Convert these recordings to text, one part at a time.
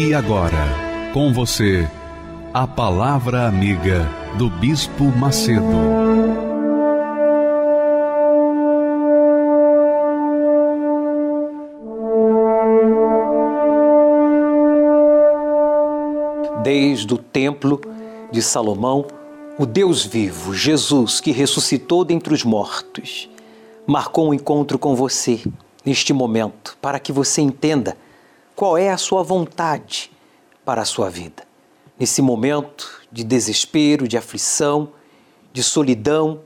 E agora, com você, a Palavra Amiga do Bispo Macedo. Desde o templo de Salomão, o Deus vivo, Jesus, que ressuscitou dentre os mortos, marcou um encontro com você neste momento para que você entenda qual é a sua vontade para a sua vida. Nesse momento de desespero, de aflição, de solidão,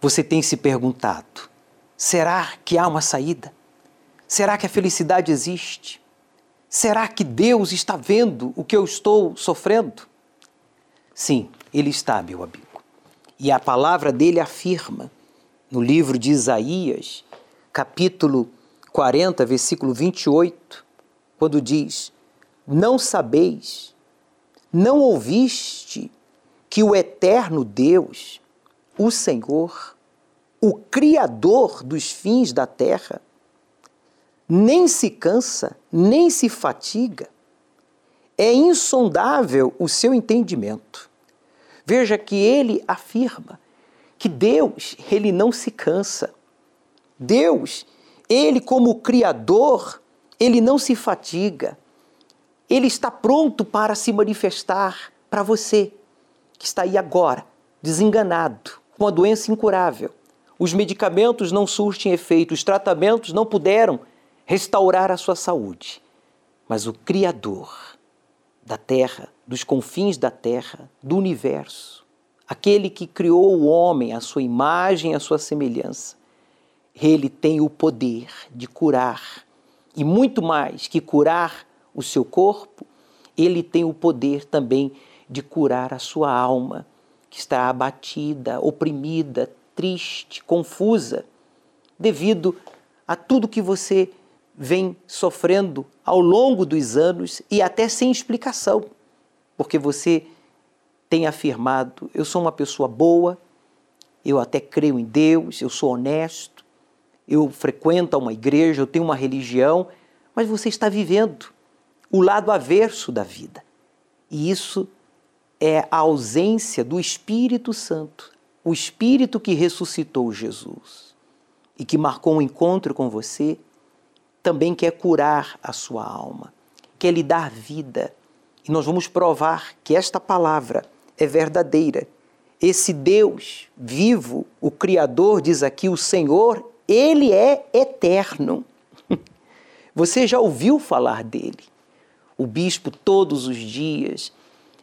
você tem se perguntado: será que há uma saída? Será que a felicidade existe? Será que Deus está vendo o que eu estou sofrendo? Sim, Ele está, meu amigo. E a palavra dele afirma no livro de Isaías, capítulo 40, versículo 28, quando diz: Não sabeis, não ouviste que o eterno Deus, o Senhor, o Criador dos fins da terra, nem se cansa, nem se fatiga, é insondável o seu entendimento. Veja que ele afirma que Deus, ele não se cansa. Deus, ele como criador, ele não se fatiga. Ele está pronto para se manifestar para você que está aí agora, desenganado, com a doença incurável. Os medicamentos não surtem efeito, os tratamentos não puderam restaurar a sua saúde. Mas o Criador da terra, dos confins da terra, do universo, aquele que criou o homem à sua imagem, à sua semelhança, ele tem o poder de curar e muito mais que curar o seu corpo, ele tem o poder também de curar a sua alma, que está abatida, oprimida, triste, confusa, devido a tudo que você vem sofrendo ao longo dos anos e até sem explicação, porque você tem afirmado: eu sou uma pessoa boa, eu até creio em Deus, eu sou honesto, eu frequento uma igreja, eu tenho uma religião, mas você está vivendo o lado averso da vida. E isso é a ausência do Espírito Santo, o Espírito que ressuscitou Jesus e que marcou um encontro com você, também quer curar a sua alma, quer lhe dar vida. E nós vamos provar que esta palavra é verdadeira. Esse Deus vivo, o Criador, diz aqui, o Senhor, ele é eterno. Você já ouviu falar dele? O bispo, todos os dias,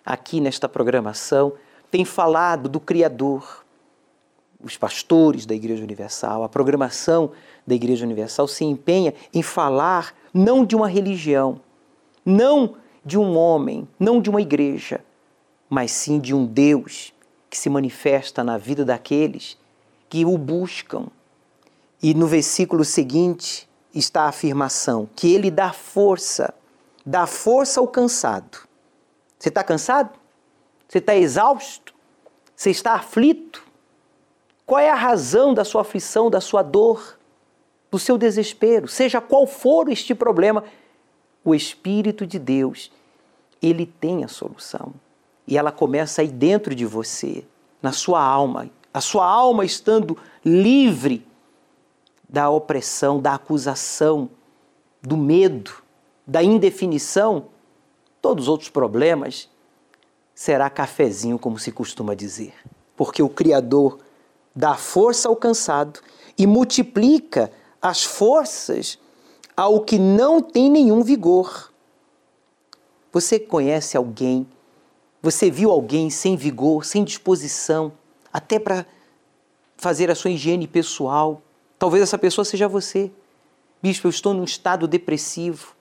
aqui nesta programação, tem falado do Criador. Os pastores da Igreja Universal, a programação da Igreja Universal se empenha em falar não de uma religião, não de um homem, não de uma igreja, mas sim de um Deus que se manifesta na vida daqueles que o buscam, e no versículo seguinte está a afirmação que ele dá força, dá força ao cansado. Você está cansado? Você está exausto? Você está aflito? Qual é a razão da sua aflição, da sua dor, do seu desespero? Seja qual for este problema, o Espírito de Deus, ele tem a solução. E ela começa aí dentro de você, na sua alma. A sua alma estando livre da opressão, da acusação, do medo, da indefinição, todos os outros problemas, será cafezinho, como se costuma dizer. Porque o Criador dá força ao cansado e multiplica as forças ao que não tem nenhum vigor. Você conhece alguém, você viu alguém sem vigor, sem disposição, até para fazer a sua higiene pessoal, Talvez essa pessoa seja você. Bispo, eu estou num estado depressivo.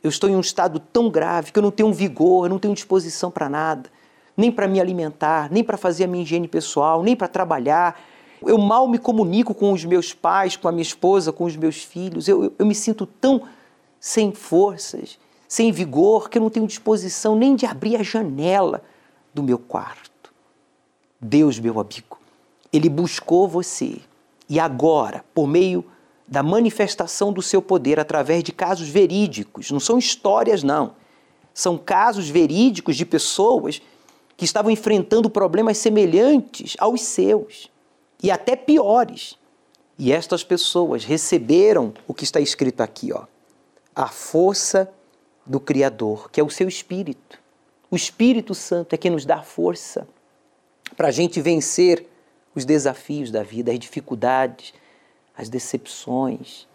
Eu estou em um estado tão grave que eu não tenho vigor, eu não tenho disposição para nada, nem para me alimentar, nem para fazer a minha higiene pessoal, nem para trabalhar. Eu mal me comunico com os meus pais, com a minha esposa, com os meus filhos. Eu, eu, eu me sinto tão sem forças, sem vigor, que eu não tenho disposição nem de abrir a janela do meu quarto. Deus, meu amigo, Ele buscou você e agora, por meio da manifestação do seu poder através de casos verídicos, não são histórias, não. São casos verídicos de pessoas que estavam enfrentando problemas semelhantes aos seus e até piores. E estas pessoas receberam o que está escrito aqui, ó, a força do Criador, que é o seu Espírito. O Espírito Santo é quem nos dá força para a gente vencer os desafios da vida, as dificuldades, as decepções.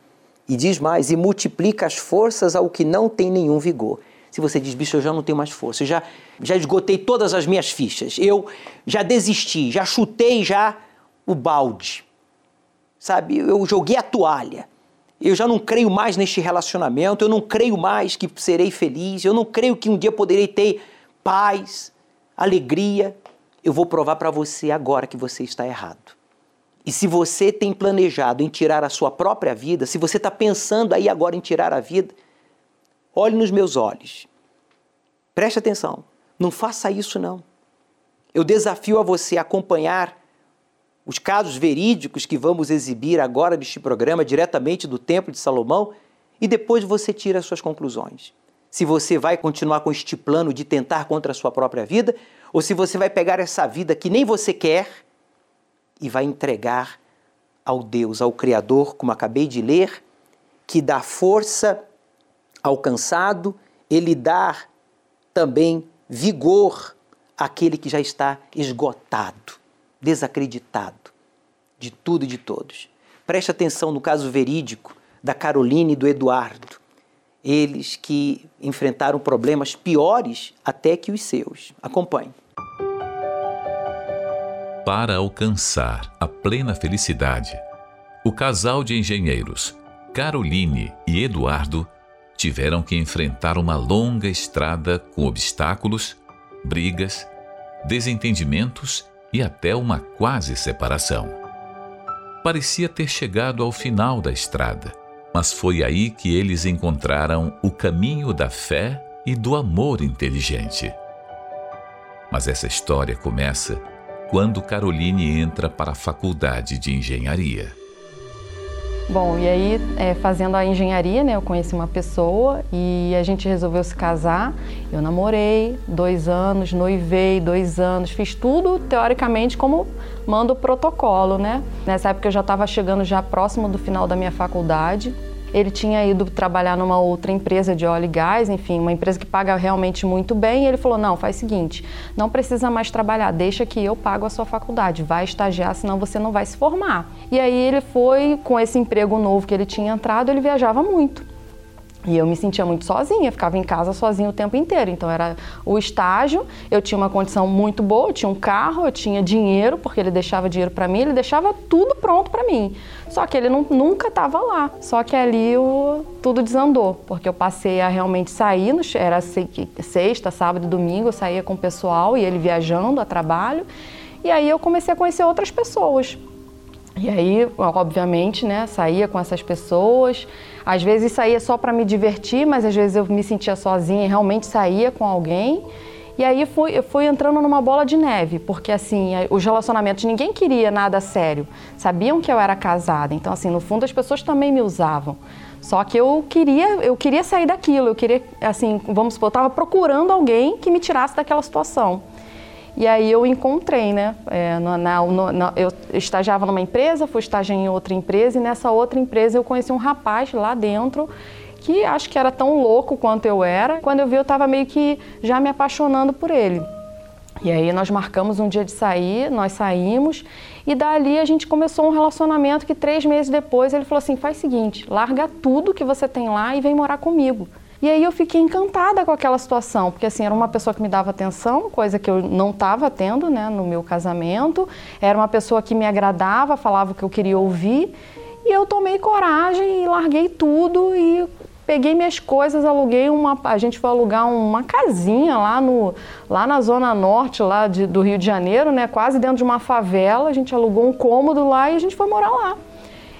E diz mais: e multiplica as forças ao que não tem nenhum vigor. Se você diz, bicho, eu já não tenho mais força, eu já, já esgotei todas as minhas fichas, eu já desisti, já chutei já o balde, sabe? Eu joguei a toalha, eu já não creio mais neste relacionamento, eu não creio mais que serei feliz, eu não creio que um dia poderei ter paz, alegria. Eu vou provar para você agora que você está errado. E se você tem planejado em tirar a sua própria vida, se você está pensando aí agora em tirar a vida, olhe nos meus olhos. Preste atenção. Não faça isso, não. Eu desafio a você acompanhar os casos verídicos que vamos exibir agora neste programa, diretamente do Templo de Salomão, e depois você tira as suas conclusões. Se você vai continuar com este plano de tentar contra a sua própria vida, ou se você vai pegar essa vida que nem você quer e vai entregar ao Deus, ao Criador, como acabei de ler, que dá força ao cansado, ele dá também vigor àquele que já está esgotado, desacreditado de tudo e de todos. Preste atenção no caso verídico da Caroline e do Eduardo, eles que enfrentaram problemas piores até que os seus. Acompanhe. Para alcançar a plena felicidade, o casal de engenheiros, Caroline e Eduardo, tiveram que enfrentar uma longa estrada com obstáculos, brigas, desentendimentos e até uma quase separação. Parecia ter chegado ao final da estrada, mas foi aí que eles encontraram o caminho da fé e do amor inteligente. Mas essa história começa quando Caroline entra para a faculdade de engenharia. Bom, e aí, é, fazendo a engenharia, né, eu conheci uma pessoa e a gente resolveu se casar. Eu namorei dois anos, noivei dois anos, fiz tudo teoricamente como manda o protocolo, né? Nessa época eu já estava chegando já próximo do final da minha faculdade. Ele tinha ido trabalhar numa outra empresa de óleo e gás, enfim, uma empresa que paga realmente muito bem. E ele falou: Não, faz o seguinte, não precisa mais trabalhar, deixa que eu pago a sua faculdade, vai estagiar, senão você não vai se formar. E aí ele foi, com esse emprego novo que ele tinha entrado, ele viajava muito. E eu me sentia muito sozinha, ficava em casa sozinha o tempo inteiro. Então era o estágio, eu tinha uma condição muito boa, eu tinha um carro, eu tinha dinheiro, porque ele deixava dinheiro para mim, ele deixava tudo pronto para mim. Só que ele não, nunca estava lá. Só que ali tudo desandou, porque eu passei a realmente sair, era sexta, sábado domingo, eu saía com o pessoal e ele viajando a trabalho. E aí eu comecei a conhecer outras pessoas. E aí, obviamente, né, saía com essas pessoas. Às vezes saía só para me divertir, mas às vezes eu me sentia sozinha e realmente saía com alguém. E aí fui, eu fui entrando numa bola de neve, porque assim, os relacionamentos, ninguém queria nada sério. Sabiam que eu era casada, então assim, no fundo as pessoas também me usavam. Só que eu queria, eu queria sair daquilo, eu queria, assim, vamos supor, eu estava procurando alguém que me tirasse daquela situação. E aí eu encontrei, né? É, na, na, na, eu estagiava numa empresa, fui estagiar em outra empresa e nessa outra empresa eu conheci um rapaz lá dentro que acho que era tão louco quanto eu era. Quando eu vi, eu estava meio que já me apaixonando por ele. E aí nós marcamos um dia de sair, nós saímos e dali a gente começou um relacionamento que três meses depois ele falou assim, faz o seguinte, larga tudo que você tem lá e vem morar comigo. E aí eu fiquei encantada com aquela situação, porque assim, era uma pessoa que me dava atenção, coisa que eu não estava tendo né, no meu casamento, era uma pessoa que me agradava, falava o que eu queria ouvir, e eu tomei coragem e larguei tudo e peguei minhas coisas, aluguei uma. A gente foi alugar uma casinha lá, no, lá na zona norte lá de, do Rio de Janeiro, né? Quase dentro de uma favela. A gente alugou um cômodo lá e a gente foi morar lá.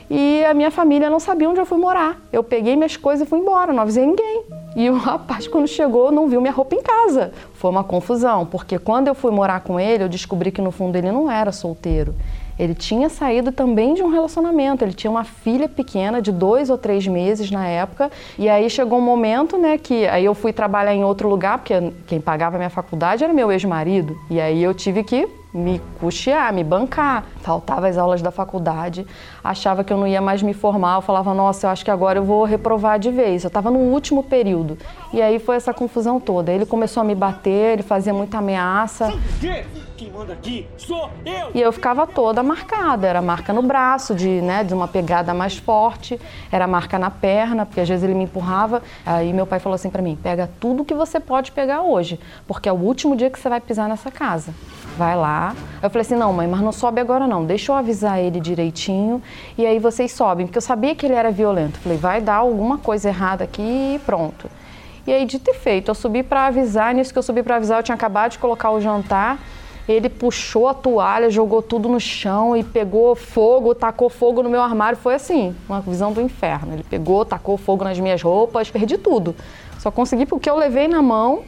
E a minha família não sabia onde eu fui morar. Eu peguei minhas coisas e fui embora, não avisei ninguém. E o rapaz, quando chegou, não viu minha roupa em casa. Foi uma confusão, porque quando eu fui morar com ele, eu descobri que no fundo ele não era solteiro. Ele tinha saído também de um relacionamento. Ele tinha uma filha pequena de dois ou três meses na época. E aí chegou um momento, né, que aí eu fui trabalhar em outro lugar, porque quem pagava minha faculdade era meu ex-marido. E aí eu tive que me custear, me bancar. Faltava as aulas da faculdade, achava que eu não ia mais me formar. Eu falava, nossa, eu acho que agora eu vou reprovar de vez. Eu estava no último período. E aí foi essa confusão toda. Ele começou a me bater, ele fazia muita ameaça. Quem manda aqui sou eu! E eu ficava toda marcada. Era marca no braço, de, né, de uma pegada mais forte, era marca na perna, porque às vezes ele me empurrava. Aí meu pai falou assim para mim: pega tudo que você pode pegar hoje, porque é o último dia que você vai pisar nessa casa vai lá. Eu falei assim, não mãe, mas não sobe agora não, deixa eu avisar ele direitinho e aí vocês sobem, porque eu sabia que ele era violento. falei, vai dar alguma coisa errada aqui e pronto. E aí, de ter feito, eu subi para avisar, nisso que eu subi para avisar, eu tinha acabado de colocar o jantar, ele puxou a toalha, jogou tudo no chão e pegou fogo, tacou fogo no meu armário. Foi assim, uma visão do inferno. Ele pegou, tacou fogo nas minhas roupas, perdi tudo. Só consegui porque eu levei na mão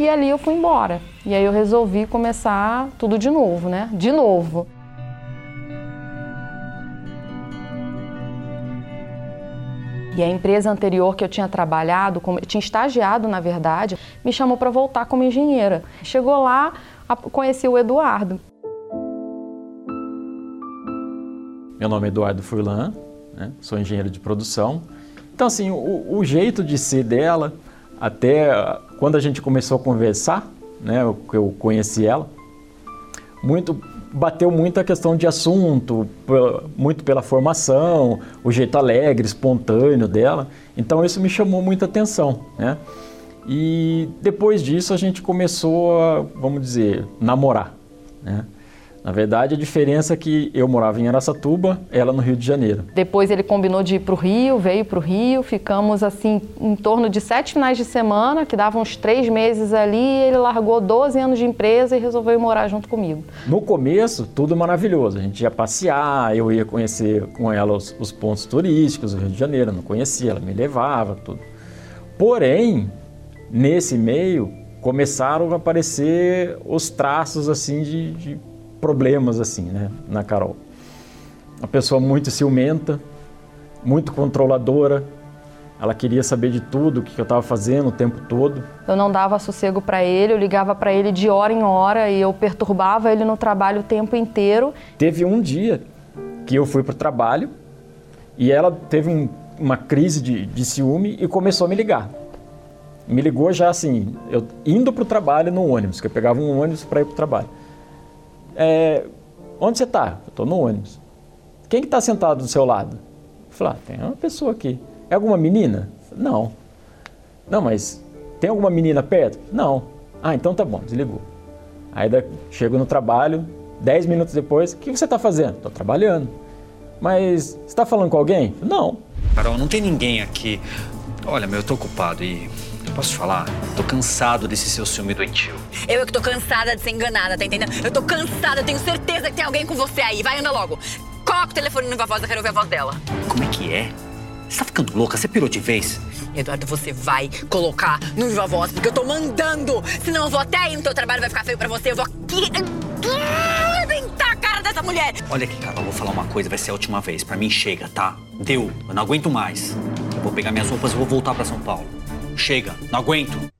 e ali eu fui embora. E aí eu resolvi começar tudo de novo, né? De novo. E a empresa anterior que eu tinha trabalhado, tinha estagiado na verdade, me chamou para voltar como engenheira. Chegou lá, conheci o Eduardo. Meu nome é Eduardo Furlan, né? sou engenheiro de produção. Então, assim, o, o jeito de ser dela, até quando a gente começou a conversar, né, eu, eu conheci ela, muito bateu muito a questão de assunto, muito pela formação, o jeito alegre, espontâneo dela. Então isso me chamou muita atenção, né? E depois disso a gente começou a, vamos dizer, namorar, né? Na verdade, a diferença é que eu morava em Aracatuba, ela no Rio de Janeiro. Depois ele combinou de ir para o Rio, veio para o Rio, ficamos assim em torno de sete finais de semana, que davam uns três meses ali, ele largou 12 anos de empresa e resolveu morar junto comigo. No começo, tudo maravilhoso. A gente ia passear, eu ia conhecer com ela os, os pontos turísticos do Rio de Janeiro, não conhecia, ela me levava, tudo. Porém, nesse meio, começaram a aparecer os traços assim de, de problemas assim, né, na Carol. Uma pessoa muito ciumenta, muito controladora. Ela queria saber de tudo, o que eu estava fazendo o tempo todo. Eu não dava sossego para ele, eu ligava para ele de hora em hora e eu perturbava ele no trabalho o tempo inteiro. Teve um dia que eu fui para o trabalho e ela teve um, uma crise de, de ciúme e começou a me ligar. Me ligou já assim, eu indo para o trabalho no ônibus, que eu pegava um ônibus para ir para o trabalho é, onde você está? Estou no ônibus. Quem que está sentado do seu lado? Eu falei, ah, tem uma pessoa aqui. É alguma menina? Não. Não, mas tem alguma menina perto? Não. Ah, então tá bom, desligou. Aí chego no trabalho, dez minutos depois, o que você está fazendo? Estou trabalhando. Mas está falando com alguém? Não. Carol, não tem ninguém aqui. Olha, meu, eu tô ocupado e Posso te falar? Tô cansado desse seu ciúme doentio. Eu é que tô cansada de ser enganada, tá entendendo? Eu tô cansada, eu tenho certeza que tem alguém com você aí. Vai, anda logo. Coloca o telefone no voz, eu quero ouvir a voz dela. Como é que é? Você tá ficando louca? Você pirou de vez? Eduardo, você vai colocar no Viva Voz, porque eu tô mandando. Senão eu vou até aí no teu trabalho, vai ficar feio pra você. Eu vou aqui arrebentar a cara dessa mulher. Olha aqui, Carol, vou falar uma coisa, vai ser a última vez. Pra mim, chega, tá? Deu. Eu não aguento mais. Eu vou pegar minhas roupas e vou voltar pra São Paulo. Chega, não aguento.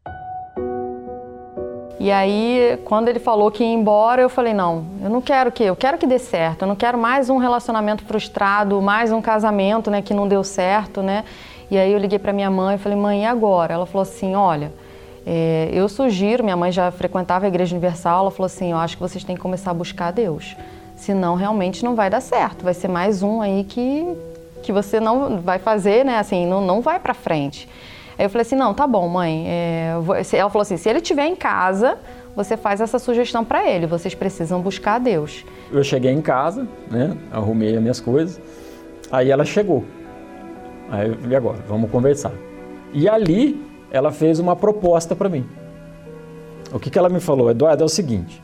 E aí, quando ele falou que ia embora, eu falei: não, eu não quero que, eu quero que dê certo. Eu não quero mais um relacionamento frustrado, mais um casamento, né, que não deu certo, né? E aí eu liguei para minha mãe e falei: mãe, e agora? Ela falou assim: olha, é, eu sugiro. Minha mãe já frequentava a Igreja Universal. Ela falou assim: eu acho que vocês têm que começar a buscar Deus. Senão, realmente não vai dar certo. Vai ser mais um aí que que você não vai fazer, né? Assim, não, não vai para frente. Aí eu falei assim, não, tá bom, mãe. É, ela falou assim, se ele estiver em casa, você faz essa sugestão para ele. Vocês precisam buscar a Deus. Eu cheguei em casa, né? Arrumei as minhas coisas. Aí ela chegou. Aí eu falei, agora, vamos conversar. E ali ela fez uma proposta para mim. O que, que ela me falou? Eduardo, é o seguinte,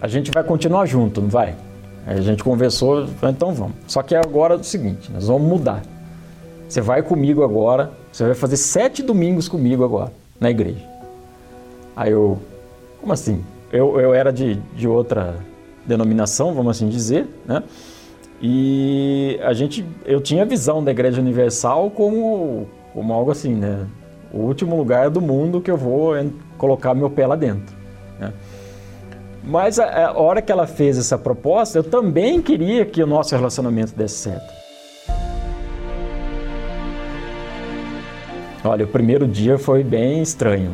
a gente vai continuar junto, não vai? Aí a gente conversou, então vamos. Só que agora é o seguinte, nós vamos mudar. Você vai comigo agora, você vai fazer sete domingos comigo agora, na igreja. Aí eu, como assim? Eu, eu era de, de outra denominação, vamos assim dizer, né? E a gente, eu tinha a visão da Igreja Universal como, como algo assim, né? O último lugar do mundo que eu vou colocar meu pé lá dentro. Né? Mas a, a hora que ela fez essa proposta, eu também queria que o nosso relacionamento desse certo. Olha, o primeiro dia foi bem estranho,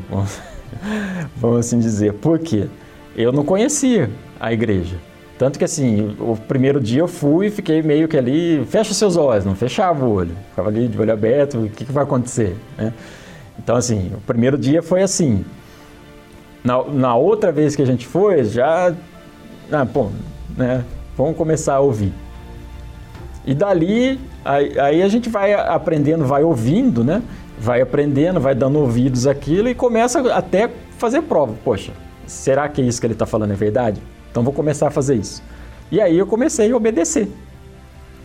vamos assim dizer. Por quê? Eu não conhecia a igreja. Tanto que assim, o primeiro dia eu fui e fiquei meio que ali, fecha seus olhos, não fechava o olho. Ficava ali de olho aberto, o que, que vai acontecer? Né? Então assim, o primeiro dia foi assim. Na, na outra vez que a gente foi, já. Ah, bom, né? Vamos começar a ouvir. E dali, aí, aí, a gente vai aprendendo, vai ouvindo, né? Vai aprendendo, vai dando ouvidos àquilo e começa até fazer prova. Poxa, será que é isso que ele está falando é verdade? Então vou começar a fazer isso. E aí eu comecei a obedecer.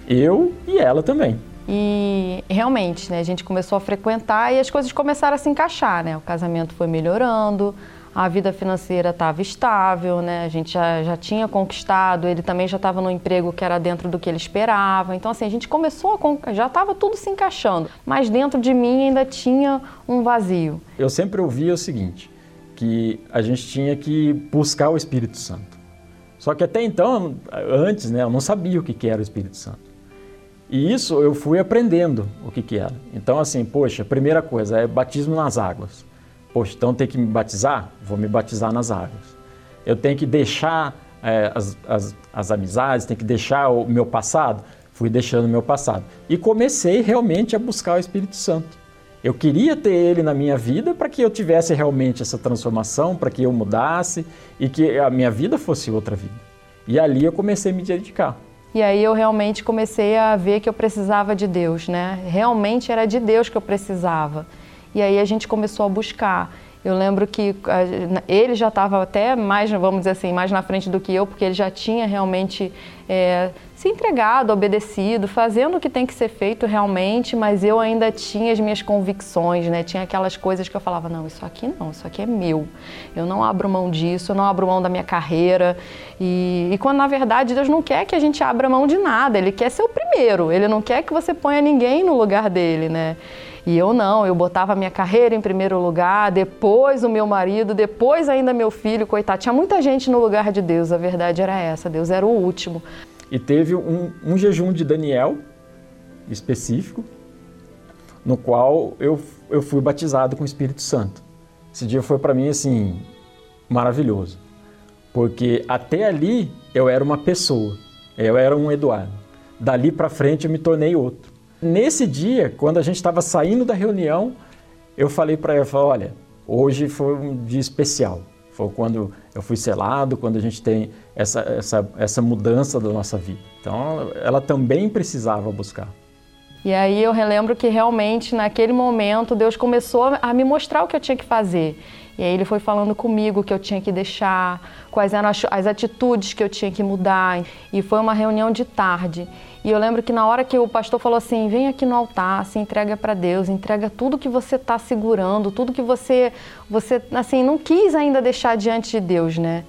Eu e ela também. E realmente, né, a gente começou a frequentar e as coisas começaram a se encaixar, né? O casamento foi melhorando, a vida financeira estava estável, né? A gente já, já tinha conquistado, ele também já estava no emprego que era dentro do que ele esperava. Então, assim, a gente começou a. já estava tudo se encaixando, mas dentro de mim ainda tinha um vazio. Eu sempre ouvia o seguinte: que a gente tinha que buscar o Espírito Santo. Só que até então, antes, né, eu não sabia o que era o Espírito Santo. E isso eu fui aprendendo o que, que era. Então, assim, poxa, primeira coisa é batismo nas águas. Poxa, então tem que me batizar? Vou me batizar nas águas. Eu tenho que deixar é, as, as, as amizades, tenho que deixar o meu passado? Fui deixando o meu passado. E comecei realmente a buscar o Espírito Santo. Eu queria ter ele na minha vida para que eu tivesse realmente essa transformação, para que eu mudasse e que a minha vida fosse outra vida. E ali eu comecei a me dedicar. E aí eu realmente comecei a ver que eu precisava de Deus, né? Realmente era de Deus que eu precisava. E aí a gente começou a buscar. Eu lembro que ele já estava até mais, vamos dizer assim, mais na frente do que eu, porque ele já tinha realmente é, se entregado, obedecido, fazendo o que tem que ser feito realmente, mas eu ainda tinha as minhas convicções, né? Tinha aquelas coisas que eu falava, não, isso aqui não, isso aqui é meu. Eu não abro mão disso, eu não abro mão da minha carreira. E, e quando na verdade Deus não quer que a gente abra mão de nada, Ele quer ser o primeiro, Ele não quer que você ponha ninguém no lugar dele, né? E eu não, eu botava a minha carreira em primeiro lugar, depois o meu marido, depois ainda meu filho, coitado. Tinha muita gente no lugar de Deus, a verdade era essa, Deus era o último. E teve um, um jejum de Daniel específico, no qual eu, eu fui batizado com o Espírito Santo. Esse dia foi para mim assim maravilhoso, porque até ali eu era uma pessoa, eu era um Eduardo. Dali para frente eu me tornei outro. Nesse dia, quando a gente estava saindo da reunião, eu falei para ela, olha, hoje foi um dia especial. Foi quando eu fui selado, quando a gente tem essa, essa, essa mudança da nossa vida. Então, ela também precisava buscar. E aí eu relembro que realmente naquele momento Deus começou a me mostrar o que eu tinha que fazer. E aí ele foi falando comigo que eu tinha que deixar, quais eram as atitudes que eu tinha que mudar. E foi uma reunião de tarde. E eu lembro que na hora que o pastor falou assim: vem aqui no altar, se entrega para Deus, entrega tudo que você está segurando, tudo que você, você, assim, não quis ainda deixar diante de Deus, né?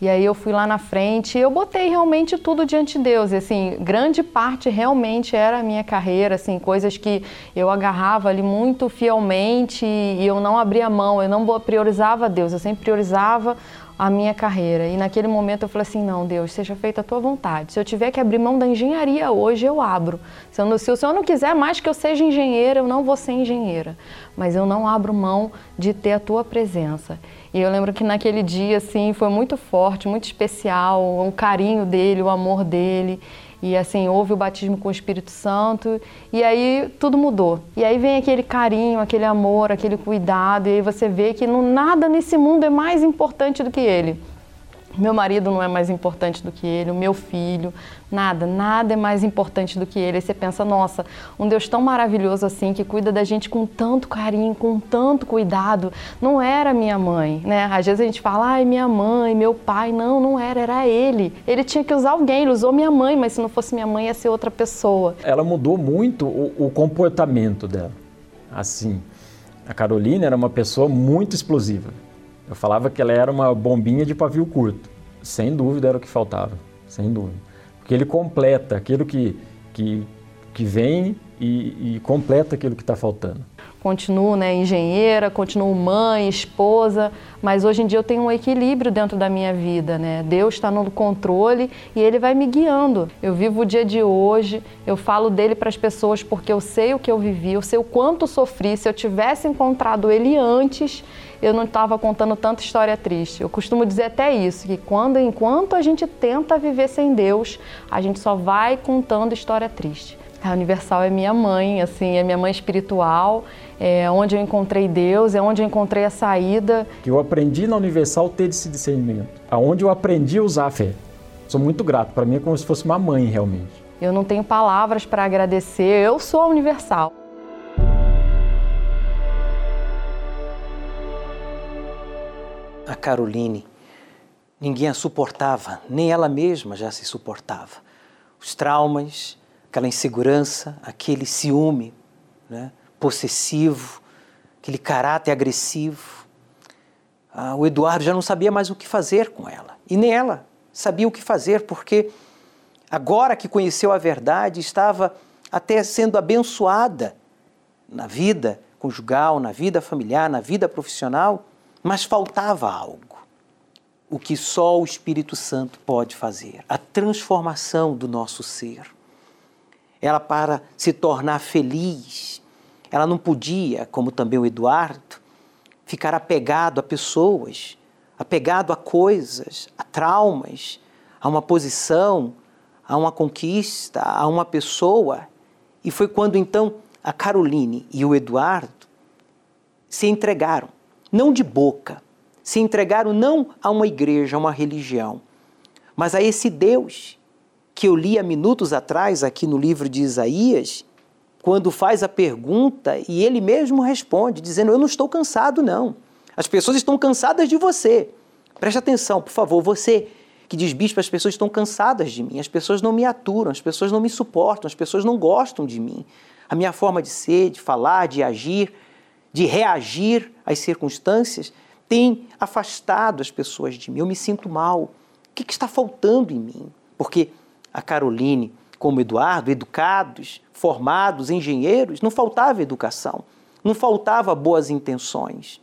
E aí eu fui lá na frente e eu botei realmente tudo diante de Deus. E, assim, grande parte realmente era a minha carreira, assim, coisas que eu agarrava ali muito fielmente e eu não abria mão, eu não priorizava Deus, eu sempre priorizava a minha carreira. E naquele momento eu falei assim: não, Deus, seja feita a tua vontade. Se eu tiver que abrir mão da engenharia hoje, eu abro. Se, eu, se o Senhor não quiser mais que eu seja engenheira, eu não vou ser engenheira. Mas eu não abro mão de ter a tua presença. E eu lembro que naquele dia, assim, foi muito forte, muito especial, o carinho dele, o amor dele. E assim, houve o batismo com o Espírito Santo e aí tudo mudou. E aí vem aquele carinho, aquele amor, aquele cuidado, e aí você vê que não, nada nesse mundo é mais importante do que ele. Meu marido não é mais importante do que ele, o meu filho, nada, nada é mais importante do que ele. Aí você pensa, nossa, um Deus tão maravilhoso assim, que cuida da gente com tanto carinho, com tanto cuidado, não era minha mãe, né? Às vezes a gente fala, ai, minha mãe, meu pai, não, não era, era ele. Ele tinha que usar alguém, ele usou minha mãe, mas se não fosse minha mãe ia ser outra pessoa. Ela mudou muito o, o comportamento dela, assim. A Carolina era uma pessoa muito explosiva eu falava que ela era uma bombinha de pavio curto. Sem dúvida era o que faltava, sem dúvida. Porque ele completa aquilo que, que, que vem e, e completa aquilo que está faltando continuo né, engenheira, continuo mãe, esposa, mas hoje em dia eu tenho um equilíbrio dentro da minha vida, né? Deus está no controle e Ele vai me guiando. Eu vivo o dia de hoje, eu falo dele para as pessoas porque eu sei o que eu vivi, eu sei o quanto sofri. Se eu tivesse encontrado Ele antes, eu não estava contando tanta história triste. Eu costumo dizer até isso, que quando, enquanto a gente tenta viver sem Deus, a gente só vai contando história triste. A Universal é minha mãe, assim, é minha mãe espiritual, é onde eu encontrei Deus, é onde eu encontrei a saída. Que eu aprendi na Universal ter esse discernimento, aonde eu aprendi a usar a fé. Sou muito grato, para mim é como se fosse uma mãe realmente. Eu não tenho palavras para agradecer, eu sou a Universal. A Caroline, ninguém a suportava, nem ela mesma já se suportava. Os traumas, aquela insegurança, aquele ciúme né, possessivo, aquele caráter agressivo. Ah, o Eduardo já não sabia mais o que fazer com ela. E nem ela sabia o que fazer, porque agora que conheceu a verdade, estava até sendo abençoada na vida conjugal, na vida familiar, na vida profissional, mas faltava algo. O que só o Espírito Santo pode fazer, a transformação do nosso ser ela para se tornar feliz, ela não podia, como também o Eduardo, ficar apegado a pessoas, apegado a coisas, a traumas, a uma posição, a uma conquista, a uma pessoa. E foi quando então a Caroline e o Eduardo se entregaram, não de boca, se entregaram não a uma igreja, a uma religião, mas a esse Deus que eu li há minutos atrás aqui no livro de Isaías, quando faz a pergunta e ele mesmo responde, dizendo: Eu não estou cansado, não. As pessoas estão cansadas de você. Preste atenção, por favor, você que diz, bispo, as pessoas estão cansadas de mim, as pessoas não me aturam, as pessoas não me suportam, as pessoas não gostam de mim. A minha forma de ser, de falar, de agir, de reagir às circunstâncias tem afastado as pessoas de mim. Eu me sinto mal. O que, que está faltando em mim? Porque a Caroline, como Eduardo, educados, formados, engenheiros, não faltava educação, não faltava boas intenções,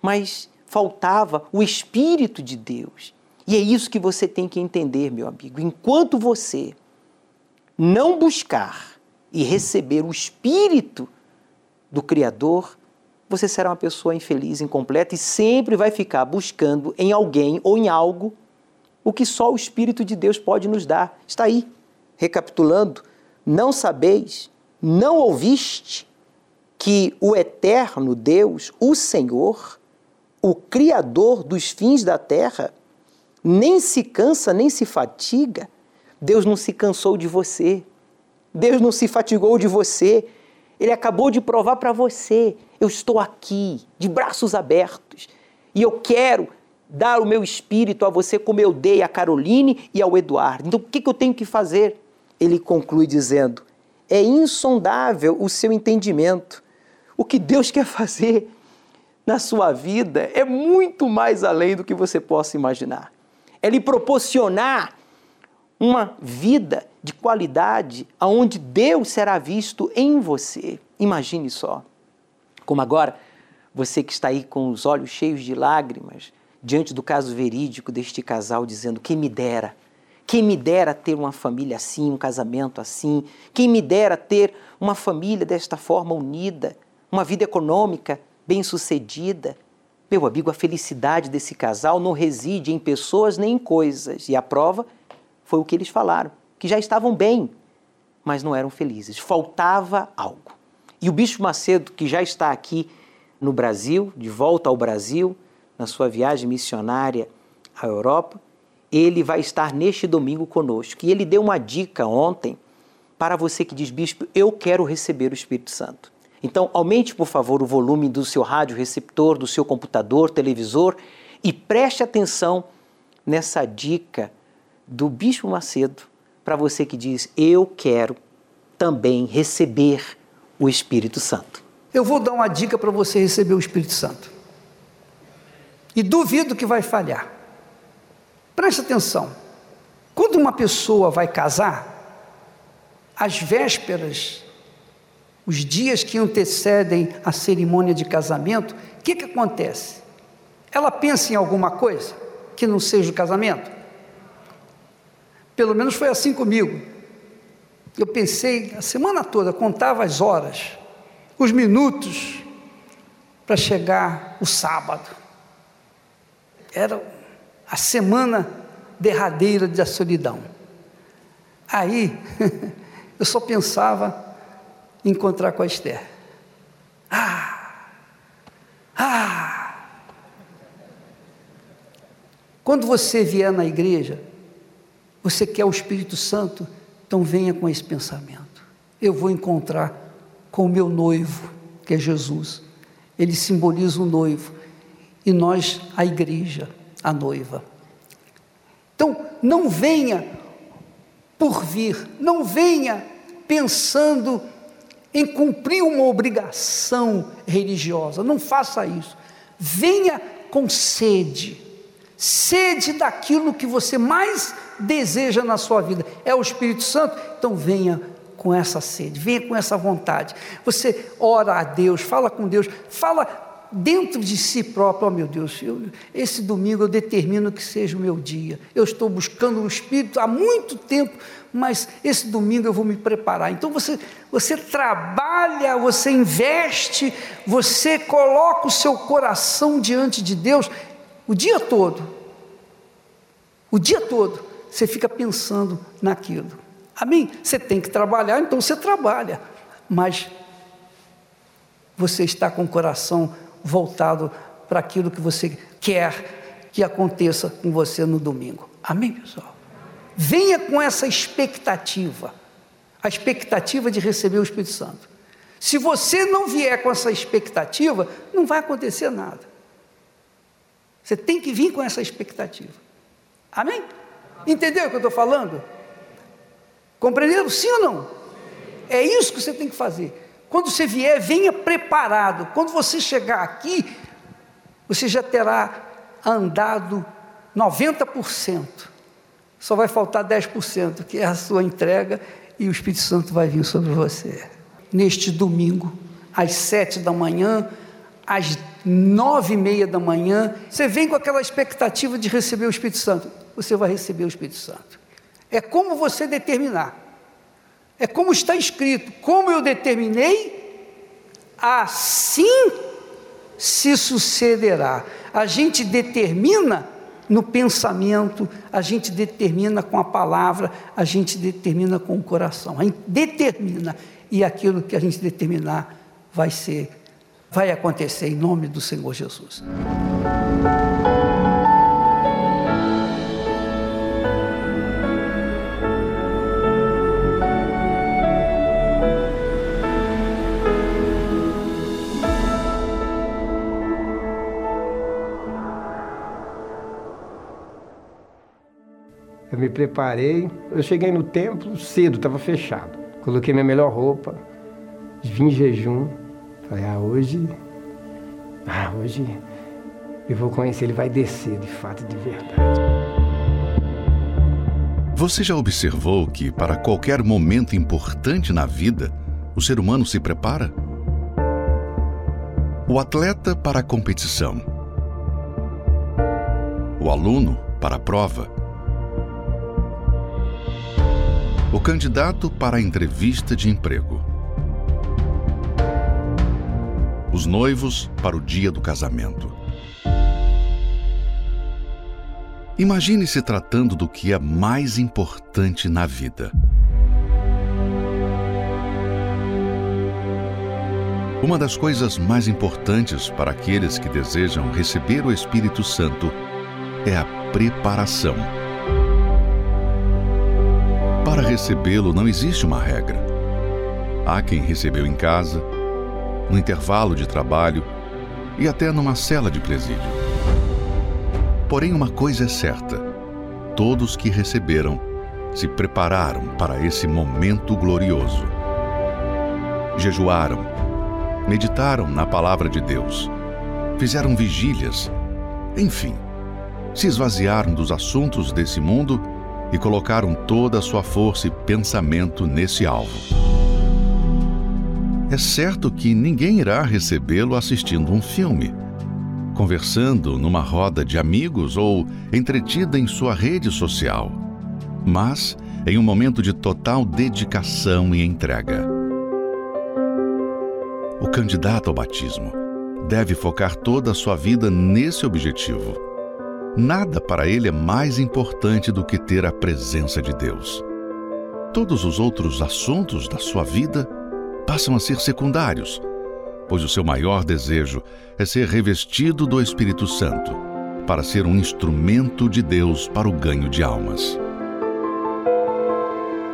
mas faltava o Espírito de Deus. E é isso que você tem que entender, meu amigo. Enquanto você não buscar e receber o Espírito do Criador, você será uma pessoa infeliz, incompleta e sempre vai ficar buscando em alguém ou em algo o que só o Espírito de Deus pode nos dar. Está aí, recapitulando: não sabeis, não ouviste que o eterno Deus, o Senhor, o Criador dos fins da terra, nem se cansa, nem se fatiga. Deus não se cansou de você. Deus não se fatigou de você. Ele acabou de provar para você: eu estou aqui, de braços abertos, e eu quero dar o meu espírito a você como eu dei a Caroline e ao Eduardo. Então, o que, eu tenho que fazer? Ele conclui dizendo: é insondável o seu entendimento. O que Deus quer fazer na sua vida é muito mais além do que você possa imaginar. É lhe proporcionar uma vida de qualidade aonde Deus será visto em você. Imagine só. Como agora, você que está aí com os olhos cheios de lágrimas, diante do caso verídico deste casal, dizendo: quem me dera, quem me dera ter uma família assim, um casamento assim, quem me dera ter uma família desta forma unida, uma vida econômica bem-sucedida. Meu amigo, a felicidade desse casal não reside em pessoas nem em coisas, e a prova foi o que eles falaram, que já estavam bem, mas não eram felizes, faltava algo. E o Bispo Macedo, que já está aqui no Brasil, de volta ao Brasil, na sua viagem missionária à Europa, ele vai estar neste domingo conosco. E ele deu uma dica ontem para você que diz, bispo, eu quero receber o Espírito Santo. Então, aumente, por favor, o volume do seu rádio receptor, do seu computador, televisor e preste atenção nessa dica do Bispo Macedo para você que diz: Eu quero também receber o Espírito Santo. Eu vou dar uma dica para você receber o Espírito Santo. E duvido que vai falhar. Preste atenção. Quando uma pessoa vai casar, as vésperas, os dias que antecedem a cerimônia de casamento, o que, que acontece? Ela pensa em alguma coisa que não seja o casamento? Pelo menos foi assim comigo. Eu pensei a semana toda, contava as horas, os minutos para chegar o sábado. Era a semana derradeira da solidão. Aí, eu só pensava em encontrar com a Esther. Ah! Ah! Quando você vier na igreja, você quer o Espírito Santo, então venha com esse pensamento. Eu vou encontrar com o meu noivo, que é Jesus. Ele simboliza o noivo e nós, a igreja, a noiva. Então, não venha por vir, não venha pensando em cumprir uma obrigação religiosa, não faça isso. Venha com sede, sede daquilo que você mais deseja na sua vida. É o Espírito Santo? Então venha com essa sede, venha com essa vontade. Você ora a Deus, fala com Deus, fala dentro de si próprio, oh meu Deus, eu, esse domingo eu determino que seja o meu dia. Eu estou buscando o Espírito há muito tempo, mas esse domingo eu vou me preparar. Então você, você trabalha, você investe, você coloca o seu coração diante de Deus o dia todo. O dia todo você fica pensando naquilo. Amém? Você tem que trabalhar, então você trabalha, mas você está com o coração voltado para aquilo que você quer que aconteça com você no domingo. Amém, pessoal? Venha com essa expectativa, a expectativa de receber o Espírito Santo. Se você não vier com essa expectativa, não vai acontecer nada. Você tem que vir com essa expectativa. Amém? Entendeu o que eu estou falando? Compreenderam? Sim ou não? É isso que você tem que fazer. Quando você vier, venha preparado. Quando você chegar aqui, você já terá andado 90%. Só vai faltar 10%, que é a sua entrega, e o Espírito Santo vai vir sobre você. Neste domingo, às sete da manhã, às nove e meia da manhã, você vem com aquela expectativa de receber o Espírito Santo. Você vai receber o Espírito Santo. É como você determinar. É como está escrito: como eu determinei, assim se sucederá. A gente determina no pensamento, a gente determina com a palavra, a gente determina com o coração. A gente determina e aquilo que a gente determinar vai ser, vai acontecer em nome do Senhor Jesus. Eu me preparei. Eu cheguei no templo cedo, estava fechado. Coloquei minha melhor roupa, vim em jejum. Falei, ah, hoje. Ah, hoje eu vou conhecer, ele vai descer de fato, de verdade. Você já observou que para qualquer momento importante na vida, o ser humano se prepara? O atleta para a competição. O aluno para a prova o candidato para a entrevista de emprego. Os noivos para o dia do casamento. Imagine se tratando do que é mais importante na vida. Uma das coisas mais importantes para aqueles que desejam receber o Espírito Santo é a preparação Para recebê-lo não existe uma regra. Há quem recebeu em casa, no intervalo de trabalho e até numa cela de presídio. Porém, uma coisa é certa: todos que receberam se prepararam para esse momento glorioso. Jejuaram, meditaram na palavra de Deus, fizeram vigílias, enfim, se esvaziaram dos assuntos desse mundo e colocaram toda a sua força e pensamento nesse alvo. É certo que ninguém irá recebê-lo assistindo um filme, conversando numa roda de amigos ou entretida em sua rede social, mas em um momento de total dedicação e entrega. O candidato ao batismo deve focar toda a sua vida nesse objetivo. Nada para ele é mais importante do que ter a presença de Deus. Todos os outros assuntos da sua vida passam a ser secundários, pois o seu maior desejo é ser revestido do Espírito Santo, para ser um instrumento de Deus para o ganho de almas.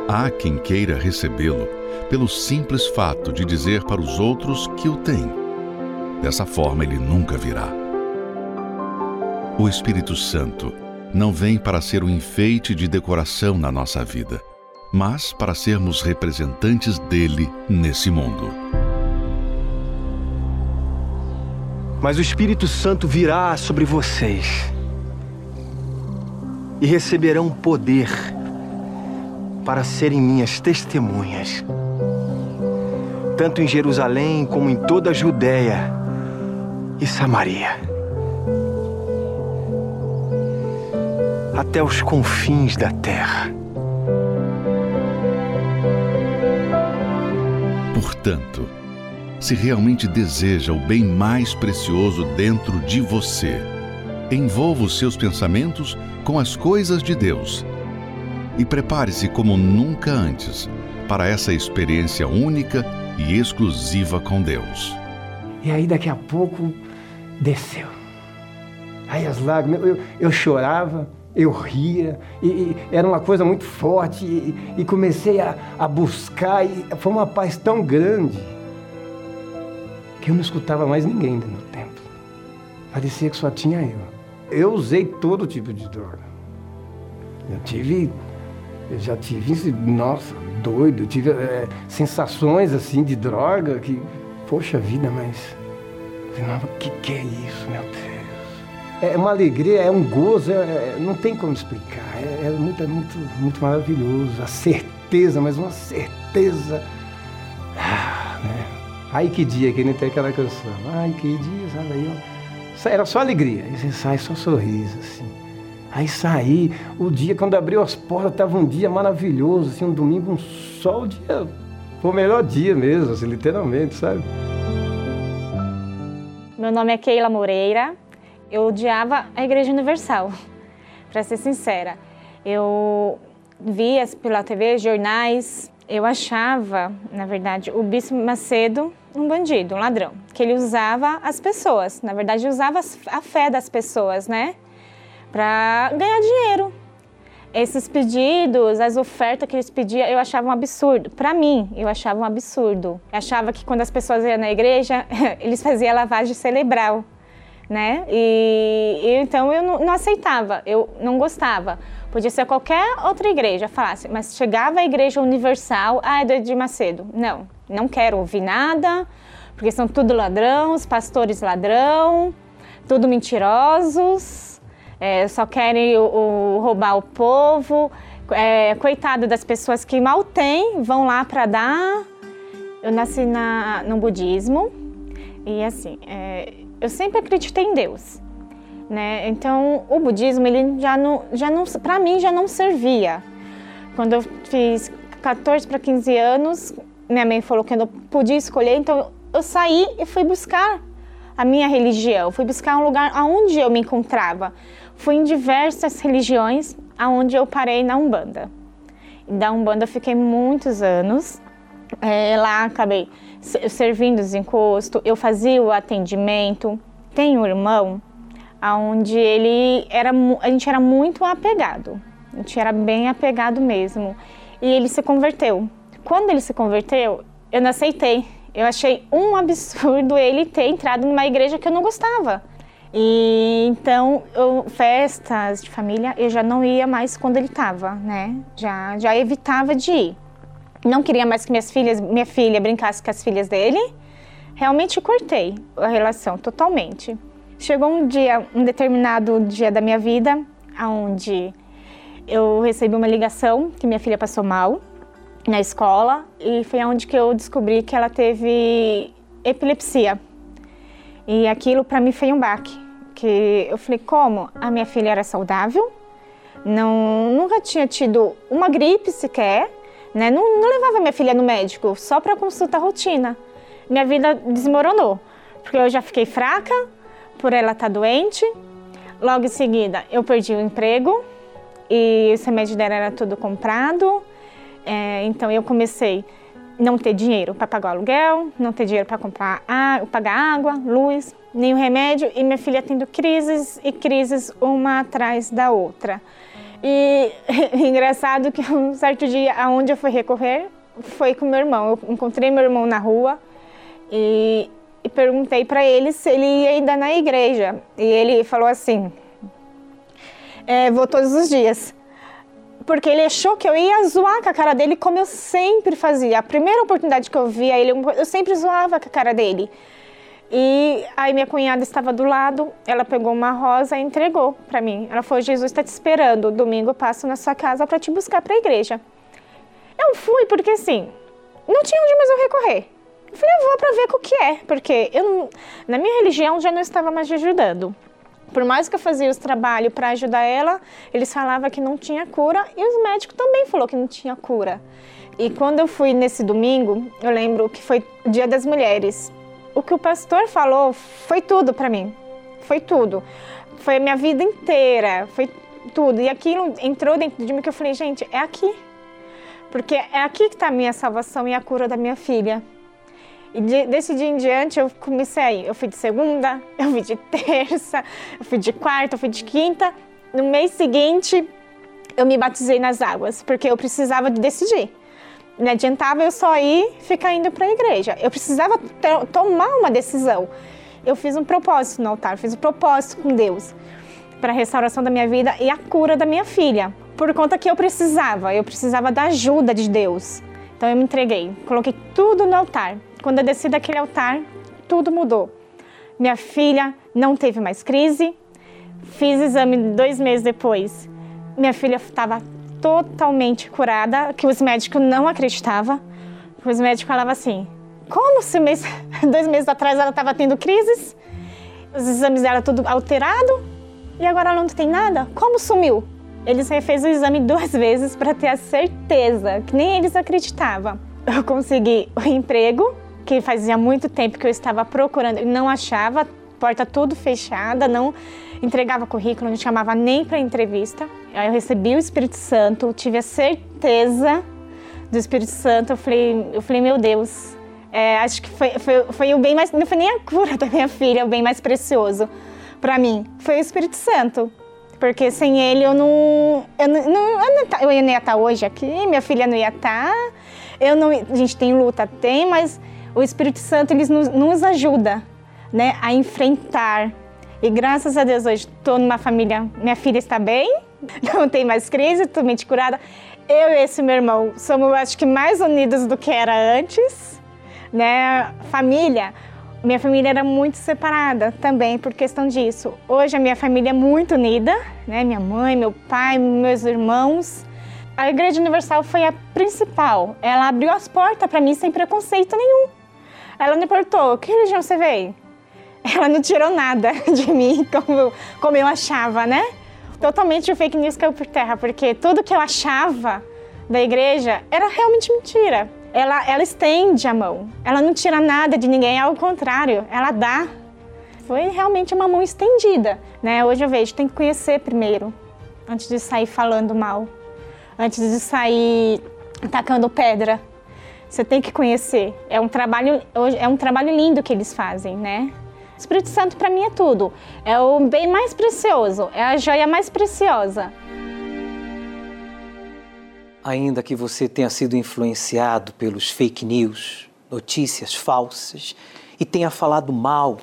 Há quem queira recebê-lo pelo simples fato de dizer para os outros que o tem. Dessa forma, ele nunca virá. O Espírito Santo não vem para ser um enfeite de decoração na nossa vida mas para sermos representantes dele nesse mundo. Mas o Espírito Santo virá sobre vocês e receberão poder para serem minhas testemunhas, tanto em Jerusalém como em toda a Judéia e Samaria, até os confins da terra. Portanto, se realmente deseja o bem mais precioso dentro de você, envolva os seus pensamentos com as coisas de Deus e prepare-se como nunca antes para essa experiência única e exclusiva com Deus. E aí, daqui a pouco, desceu. Aí as lágrimas, eu, eu chorava, eu ria, e, e, era uma coisa muito forte, e, e comecei a, a buscar, e foi uma paz tão grande que eu não escutava mais ninguém do templo. Parecia que só tinha eu. Eu usei todo tipo de droga. Eu tive, eu já tive, nossa, doido, eu tive é, sensações assim de droga que, poxa vida, mas, o que, que é isso, meu Deus? É uma alegria, é um gozo, é, é, não tem como explicar. É, é, muito, é muito, muito maravilhoso. A certeza, mas uma certeza. Ah, né? Ai que dia que nem tem aquela canção. Ai que dia, sabe aí. Era só alegria. Aí você sai só sorriso, assim. Aí saí, o dia, quando abriu as portas, estava um dia maravilhoso, assim, um domingo, um sol, o dia. Foi o melhor dia mesmo, assim, literalmente, sabe? Meu nome é Keila Moreira, eu odiava a Igreja Universal, para ser sincera. Eu via pela TV jornais, eu achava, na verdade, o Bispo Macedo um bandido, um ladrão, que ele usava as pessoas, na verdade, usava a fé das pessoas, né, para ganhar dinheiro. Esses pedidos, as ofertas que eles pediam, eu achava um absurdo. Para mim, eu achava um absurdo. Eu achava que quando as pessoas iam na igreja, eles faziam lavagem cerebral né? E, e então eu não, não, aceitava, eu não gostava. Podia ser qualquer outra igreja, falasse, mas chegava a igreja universal, ah, é do Edir Macedo. Não, não quero ouvir nada, porque são tudo ladrão, os pastores ladrão, tudo mentirosos, é, só querem o, o, roubar o povo. É, coitado das pessoas que mal têm, vão lá para dar. Eu nasci na, no budismo e assim, é, eu sempre acreditei em Deus. Né? Então, o budismo, ele já não, já não para mim, já não servia. Quando eu fiz 14 para 15 anos, minha mãe falou que eu não podia escolher, então eu saí e fui buscar a minha religião, fui buscar um lugar aonde eu me encontrava. Fui em diversas religiões, aonde eu parei na Umbanda. Da Umbanda eu fiquei muitos anos. É, lá acabei servindo os encostos, eu fazia o atendimento. Tem um irmão onde ele era, a gente era muito apegado, a gente era bem apegado mesmo. e ele se converteu. Quando ele se converteu, eu não aceitei. Eu achei um absurdo ele ter entrado numa igreja que eu não gostava. E então, eu, festas de família, eu já não ia mais quando ele estava, né? Já, já evitava de ir. Não queria mais que minhas filhas, minha filha brincasse com as filhas dele. Realmente cortei a relação totalmente. Chegou um dia, um determinado dia da minha vida, onde eu recebi uma ligação que minha filha passou mal na escola e foi onde que eu descobri que ela teve epilepsia. E aquilo para mim foi um baque, que eu falei como a minha filha era saudável, não nunca tinha tido uma gripe sequer, né? Não, não levava minha filha no médico só para consulta rotina. Minha vida desmoronou, porque eu já fiquei fraca por ela estar tá doente. Logo em seguida, eu perdi o emprego e os remédios dela era tudo comprado. É, então eu comecei não ter dinheiro para pagar o aluguel, não ter dinheiro para comprar água, pagar água, luz, o remédio e minha filha tendo crises e crises uma atrás da outra. E engraçado que um certo dia aonde eu fui recorrer foi com meu irmão. Eu encontrei meu irmão na rua e, e perguntei para ele se ele ia ainda na igreja. E ele falou assim: é, vou todos os dias porque ele achou que eu ia zoar com a cara dele como eu sempre fazia. A primeira oportunidade que eu via ele, eu sempre zoava com a cara dele. E aí minha cunhada estava do lado, ela pegou uma rosa e entregou para mim. Ela falou: "Jesus está te esperando. Domingo eu passo na sua casa para te buscar para a igreja". Eu fui porque assim, não tinha onde mais eu recorrer. Eu falei: "Eu vou para ver o que é", porque eu na minha religião já não estava mais ajudando. Por mais que eu fazia os trabalhos para ajudar ela, eles falavam que não tinha cura e os médicos também falaram que não tinha cura. E quando eu fui nesse domingo, eu lembro que foi Dia das Mulheres. O que o pastor falou foi tudo para mim. Foi tudo. Foi a minha vida inteira, foi tudo. E aquilo entrou dentro de mim que eu falei, gente, é aqui. Porque é aqui que está a minha salvação e a cura da minha filha. E de, desse dia em diante eu comecei, eu fui de segunda, eu fui de terça, eu fui de quarta, eu fui de quinta. No mês seguinte eu me batizei nas águas, porque eu precisava de decidir. Não adiantava eu só ir ficar indo para a igreja. Eu precisava tomar uma decisão. Eu fiz um propósito no altar, fiz um propósito com Deus para a restauração da minha vida e a cura da minha filha. Por conta que eu precisava, eu precisava da ajuda de Deus. Então eu me entreguei, coloquei tudo no altar. Quando eu desci daquele altar, tudo mudou. Minha filha não teve mais crise. Fiz exame dois meses depois. Minha filha estava totalmente curada, que os médicos não acreditavam. Os médicos falavam assim: como se mês, dois meses atrás ela estava tendo crises, os exames dela tudo alterado e agora ela não tem nada? Como sumiu? Eles refez o exame duas vezes para ter a certeza que nem eles acreditavam. Eu consegui o emprego que fazia muito tempo que eu estava procurando e não achava, porta tudo fechada, não entregava currículo, não chamava nem para entrevista. Aí eu recebi o Espírito Santo, tive a certeza do Espírito Santo. Eu falei, eu falei meu Deus, é, acho que foi, foi, foi, o bem mais, não foi nem a cura da minha filha, o bem mais precioso para mim, foi o Espírito Santo. Porque sem ele eu não. Eu, não, eu, não, eu ia estar hoje aqui, minha filha não ia estar. Eu não, a gente tem luta, tem, mas o Espírito Santo ele nos, nos ajuda né, a enfrentar. E graças a Deus hoje estou numa família, minha filha está bem, não tem mais crise, totalmente curada. Eu e esse meu irmão somos, acho que, mais unidos do que era antes. Né? Família, minha família era muito separada também por questão disso. Hoje a minha família é muito unida, né? Minha mãe, meu pai, meus irmãos. A Igreja Universal foi a principal. Ela abriu as portas para mim sem preconceito nenhum. Ela me perguntou, que religião você veio? Ela não tirou nada de mim como como eu achava, né? Totalmente o fake news caiu por terra, porque tudo que eu achava da igreja era realmente mentira. Ela, ela estende a mão, ela não tira nada de ninguém, ao contrário, ela dá. Foi realmente uma mão estendida, né? Hoje eu vejo, tem que conhecer primeiro, antes de sair falando mal, antes de sair tacando pedra, você tem que conhecer. É um trabalho, é um trabalho lindo que eles fazem, né? O Espírito Santo para mim é tudo. É o bem mais precioso, é a joia mais preciosa. ainda que você tenha sido influenciado pelos fake news, notícias falsas, e tenha falado mal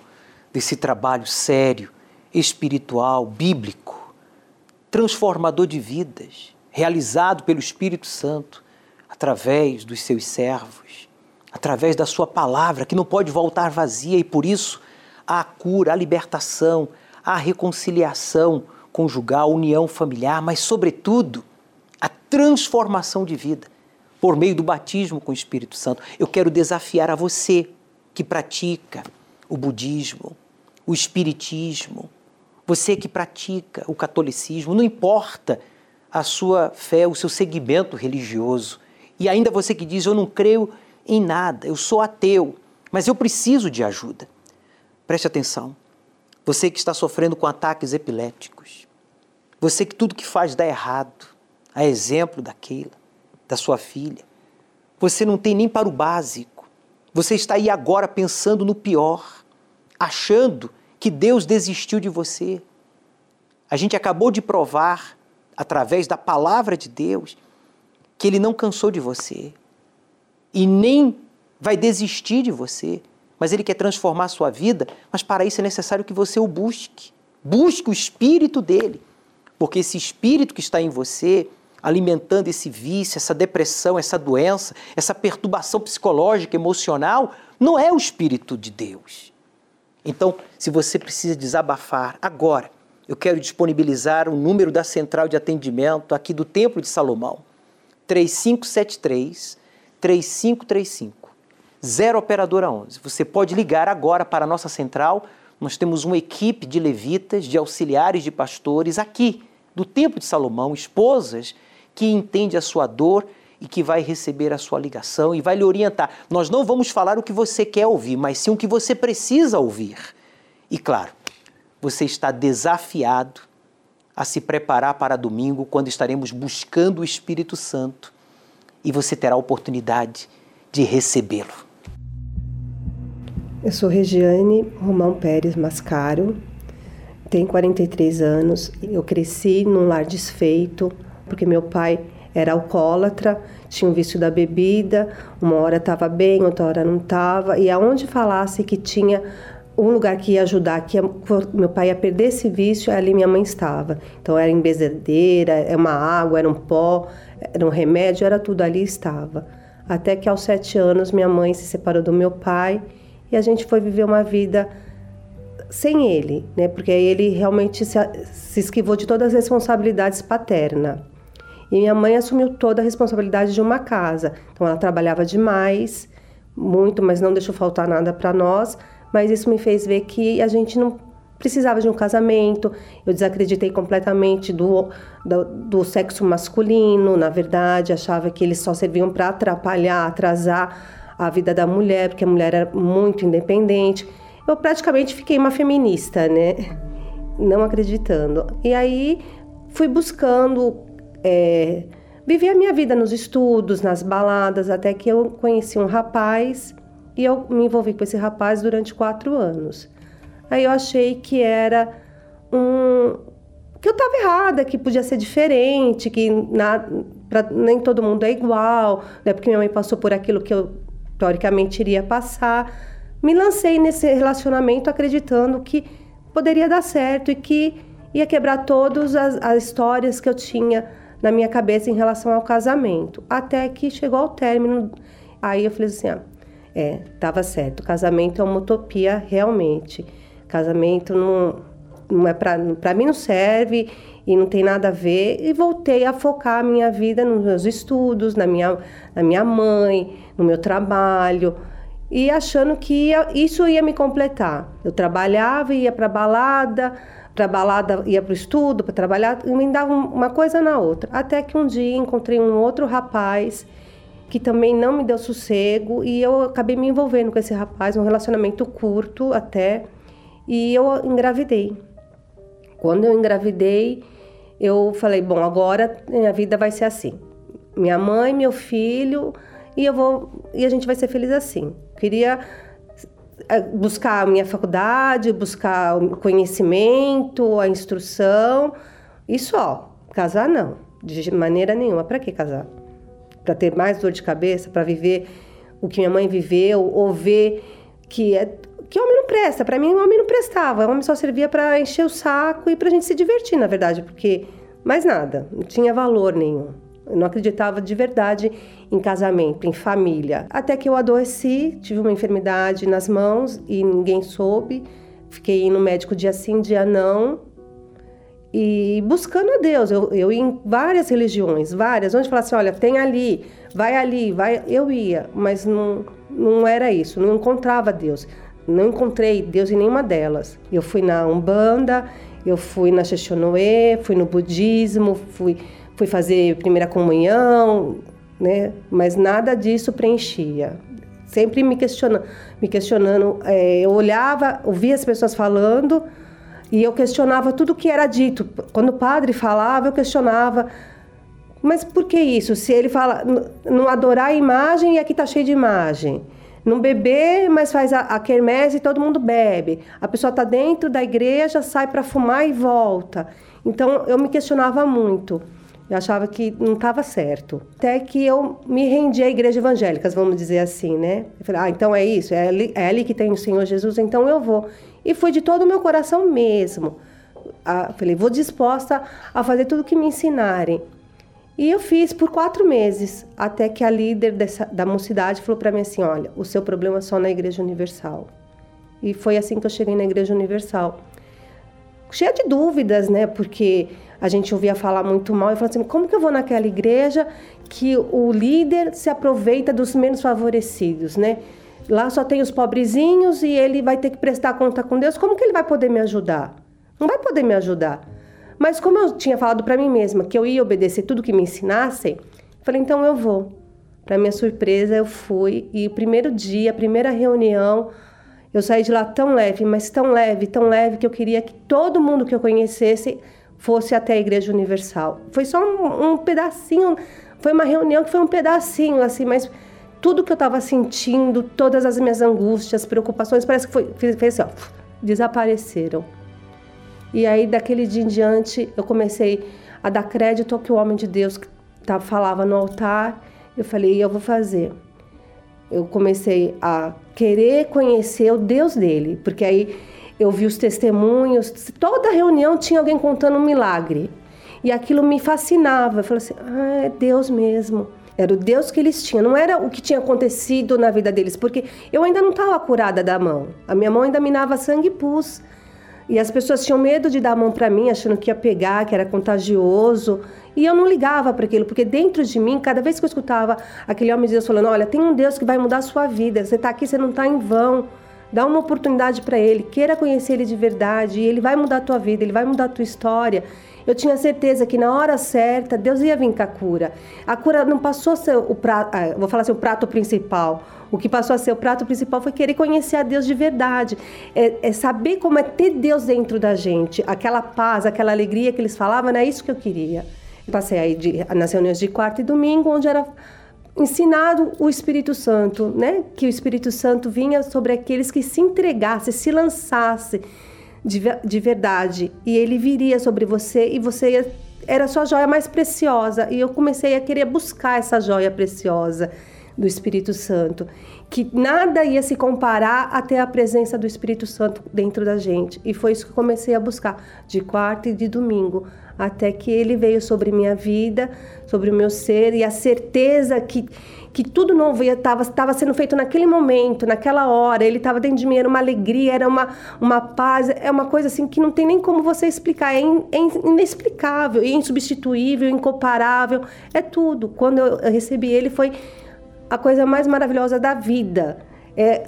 desse trabalho sério, espiritual, bíblico, transformador de vidas, realizado pelo Espírito Santo através dos seus servos, através da sua palavra, que não pode voltar vazia e por isso há cura, a libertação, a reconciliação conjugal, a união familiar, mas sobretudo a transformação de vida por meio do batismo com o Espírito Santo. Eu quero desafiar a você que pratica o budismo, o espiritismo, você que pratica o catolicismo, não importa a sua fé, o seu segmento religioso, e ainda você que diz: Eu não creio em nada, eu sou ateu, mas eu preciso de ajuda. Preste atenção. Você que está sofrendo com ataques epiléticos, você que tudo que faz dá errado, a exemplo daquela, da sua filha, você não tem nem para o básico, você está aí agora pensando no pior, achando que Deus desistiu de você. A gente acabou de provar, através da palavra de Deus, que Ele não cansou de você. E nem vai desistir de você, mas Ele quer transformar a sua vida, mas para isso é necessário que você o busque. Busque o Espírito dele, porque esse Espírito que está em você, alimentando esse vício, essa depressão, essa doença, essa perturbação psicológica, emocional, não é o Espírito de Deus. Então, se você precisa desabafar agora, eu quero disponibilizar o número da central de atendimento aqui do Templo de Salomão. 3573 3535. Zero operadora 11. Você pode ligar agora para a nossa central. Nós temos uma equipe de levitas, de auxiliares de pastores aqui do Templo de Salomão, esposas que entende a sua dor e que vai receber a sua ligação e vai lhe orientar. Nós não vamos falar o que você quer ouvir, mas sim o que você precisa ouvir. E claro, você está desafiado a se preparar para domingo, quando estaremos buscando o Espírito Santo e você terá a oportunidade de recebê-lo. Eu sou Regiane Romão Pérez Mascaro, tenho 43 anos, eu cresci num lar desfeito, porque meu pai era alcoólatra, tinha um vício da bebida, uma hora estava bem, outra hora não estava, e aonde falasse que tinha um lugar que ia ajudar, que meu pai ia perder esse vício, ali minha mãe estava. Então era embezedeira, era uma água, era um pó, era um remédio, era tudo ali estava. Até que aos sete anos minha mãe se separou do meu pai e a gente foi viver uma vida sem ele, né? Porque ele realmente se, se esquivou de todas as responsabilidades paterna. E minha mãe assumiu toda a responsabilidade de uma casa. Então ela trabalhava demais, muito, mas não deixou faltar nada para nós mas isso me fez ver que a gente não precisava de um casamento. Eu desacreditei completamente do, do, do sexo masculino, na verdade, achava que eles só serviam para atrapalhar, atrasar a vida da mulher, porque a mulher era muito independente. Eu praticamente fiquei uma feminista, né? Não acreditando. E aí fui buscando é, viver a minha vida nos estudos, nas baladas, até que eu conheci um rapaz e eu me envolvi com esse rapaz durante quatro anos. Aí eu achei que era um. que eu estava errada, que podia ser diferente, que na, pra, nem todo mundo é igual, né? porque minha mãe passou por aquilo que eu teoricamente iria passar. Me lancei nesse relacionamento acreditando que poderia dar certo e que ia quebrar todas as, as histórias que eu tinha na minha cabeça em relação ao casamento. Até que chegou ao término. Aí eu falei assim: ah, é, tava certo. Casamento é uma utopia realmente. Casamento não, não é para mim não serve e não tem nada a ver. E voltei a focar a minha vida nos meus estudos, na minha, na minha mãe, no meu trabalho e achando que ia, isso ia me completar. Eu trabalhava, ia para balada, para balada ia para o estudo, para trabalhar, e me dava uma coisa na outra. Até que um dia encontrei um outro rapaz que também não me deu sossego e eu acabei me envolvendo com esse rapaz, um relacionamento curto até, e eu engravidei. Quando eu engravidei, eu falei, bom, agora minha vida vai ser assim. Minha mãe, meu filho, e eu vou e a gente vai ser feliz assim. Queria eh, buscar a minha faculdade, buscar o conhecimento, a instrução e só. Casar não, de maneira nenhuma. Para que casar? para ter mais dor de cabeça, para viver o que minha mãe viveu, ou ver que é que homem não presta. Para mim, homem não prestava. Homem só servia para encher o saco e para a gente se divertir, na verdade, porque mais nada, não tinha valor nenhum. Eu não acreditava de verdade em casamento, em família. Até que eu adoeci, tive uma enfermidade nas mãos e ninguém soube. Fiquei no médico dia sim, dia não. E buscando a Deus. Eu, eu ia em várias religiões, várias. Onde falasse, olha, tem ali, vai ali, vai. Eu ia, mas não, não era isso. Não encontrava Deus. Não encontrei Deus em nenhuma delas. Eu fui na Umbanda, eu fui na Sheshonoe, fui no budismo, fui, fui fazer primeira comunhão, né? Mas nada disso preenchia. Sempre me questionando, me questionando. É, eu olhava, ouvia as pessoas falando e eu questionava tudo que era dito. Quando o padre falava, eu questionava. Mas por que isso? Se ele fala não adorar a imagem e aqui está cheio de imagem não beber, mas faz a, a quermesse e todo mundo bebe. A pessoa está dentro da igreja, sai para fumar e volta. Então eu me questionava muito. Eu achava que não estava certo. Até que eu me rendi à igreja evangélica, vamos dizer assim, né? Eu falei, ah, então é isso, é ali, é ali que tem o Senhor Jesus, então eu vou. E foi de todo o meu coração mesmo. Ah, falei, vou disposta a fazer tudo o que me ensinarem. E eu fiz por quatro meses, até que a líder dessa, da mocidade falou para mim assim: olha, o seu problema é só na Igreja Universal. E foi assim que eu cheguei na Igreja Universal. Cheia de dúvidas, né? Porque a gente ouvia falar muito mal e falou assim: como que eu vou naquela igreja que o líder se aproveita dos menos favorecidos, né? Lá só tem os pobrezinhos e ele vai ter que prestar conta com Deus. Como que ele vai poder me ajudar? Não vai poder me ajudar. Mas como eu tinha falado para mim mesma que eu ia obedecer tudo que me ensinassem, falei, então eu vou. Para minha surpresa, eu fui e o primeiro dia, a primeira reunião, eu saí de lá tão leve, mas tão leve, tão leve que eu queria que todo mundo que eu conhecesse fosse até a Igreja Universal. Foi só um, um pedacinho, foi uma reunião que foi um pedacinho assim, mas tudo que eu estava sentindo, todas as minhas angústias, preocupações, parece que foi, fez assim, ó, desapareceram. E aí, daquele dia em diante, eu comecei a dar crédito ao que o homem de Deus tá, falava no altar. Eu falei, eu vou fazer. Eu comecei a querer conhecer o Deus dele, porque aí eu vi os testemunhos. Toda reunião tinha alguém contando um milagre. E aquilo me fascinava. Eu falei assim: ah, é Deus mesmo. Era o Deus que eles tinham, não era o que tinha acontecido na vida deles, porque eu ainda não estava curada da mão. A minha mão ainda minava sangue e pus. E as pessoas tinham medo de dar a mão para mim, achando que ia pegar, que era contagioso. E eu não ligava para aquilo, porque dentro de mim, cada vez que eu escutava aquele homem de Deus falando: Olha, tem um Deus que vai mudar a sua vida, você está aqui, você não está em vão. Dá uma oportunidade para ele, queira conhecer ele de verdade, e ele vai mudar a tua vida, ele vai mudar a tua história. Eu tinha certeza que na hora certa Deus ia vir com a cura. A cura não passou a ser o prato, vou falar assim, o prato principal. O que passou a ser o prato principal foi querer conhecer a Deus de verdade. É, é saber como é ter Deus dentro da gente. Aquela paz, aquela alegria que eles falavam, é isso que eu queria. Passei aí de, nas reuniões de quarta e domingo, onde era ensinado o Espírito Santo, né? Que o Espírito Santo vinha sobre aqueles que se entregassem, se lançassem de, de verdade. E ele viria sobre você e você ia, era a sua joia mais preciosa. E eu comecei a querer buscar essa joia preciosa do Espírito Santo, que nada ia se comparar até a presença do Espírito Santo dentro da gente. E foi isso que comecei a buscar de quarta e de domingo, até que ele veio sobre minha vida, sobre o meu ser e a certeza que que tudo novo estava sendo feito naquele momento, naquela hora, ele estava dentro de mim, era uma alegria, era uma, uma paz, é uma coisa assim que não tem nem como você explicar, é, in, é inexplicável, é insubstituível, incomparável, é tudo. Quando eu recebi ele foi a coisa mais maravilhosa da vida. É,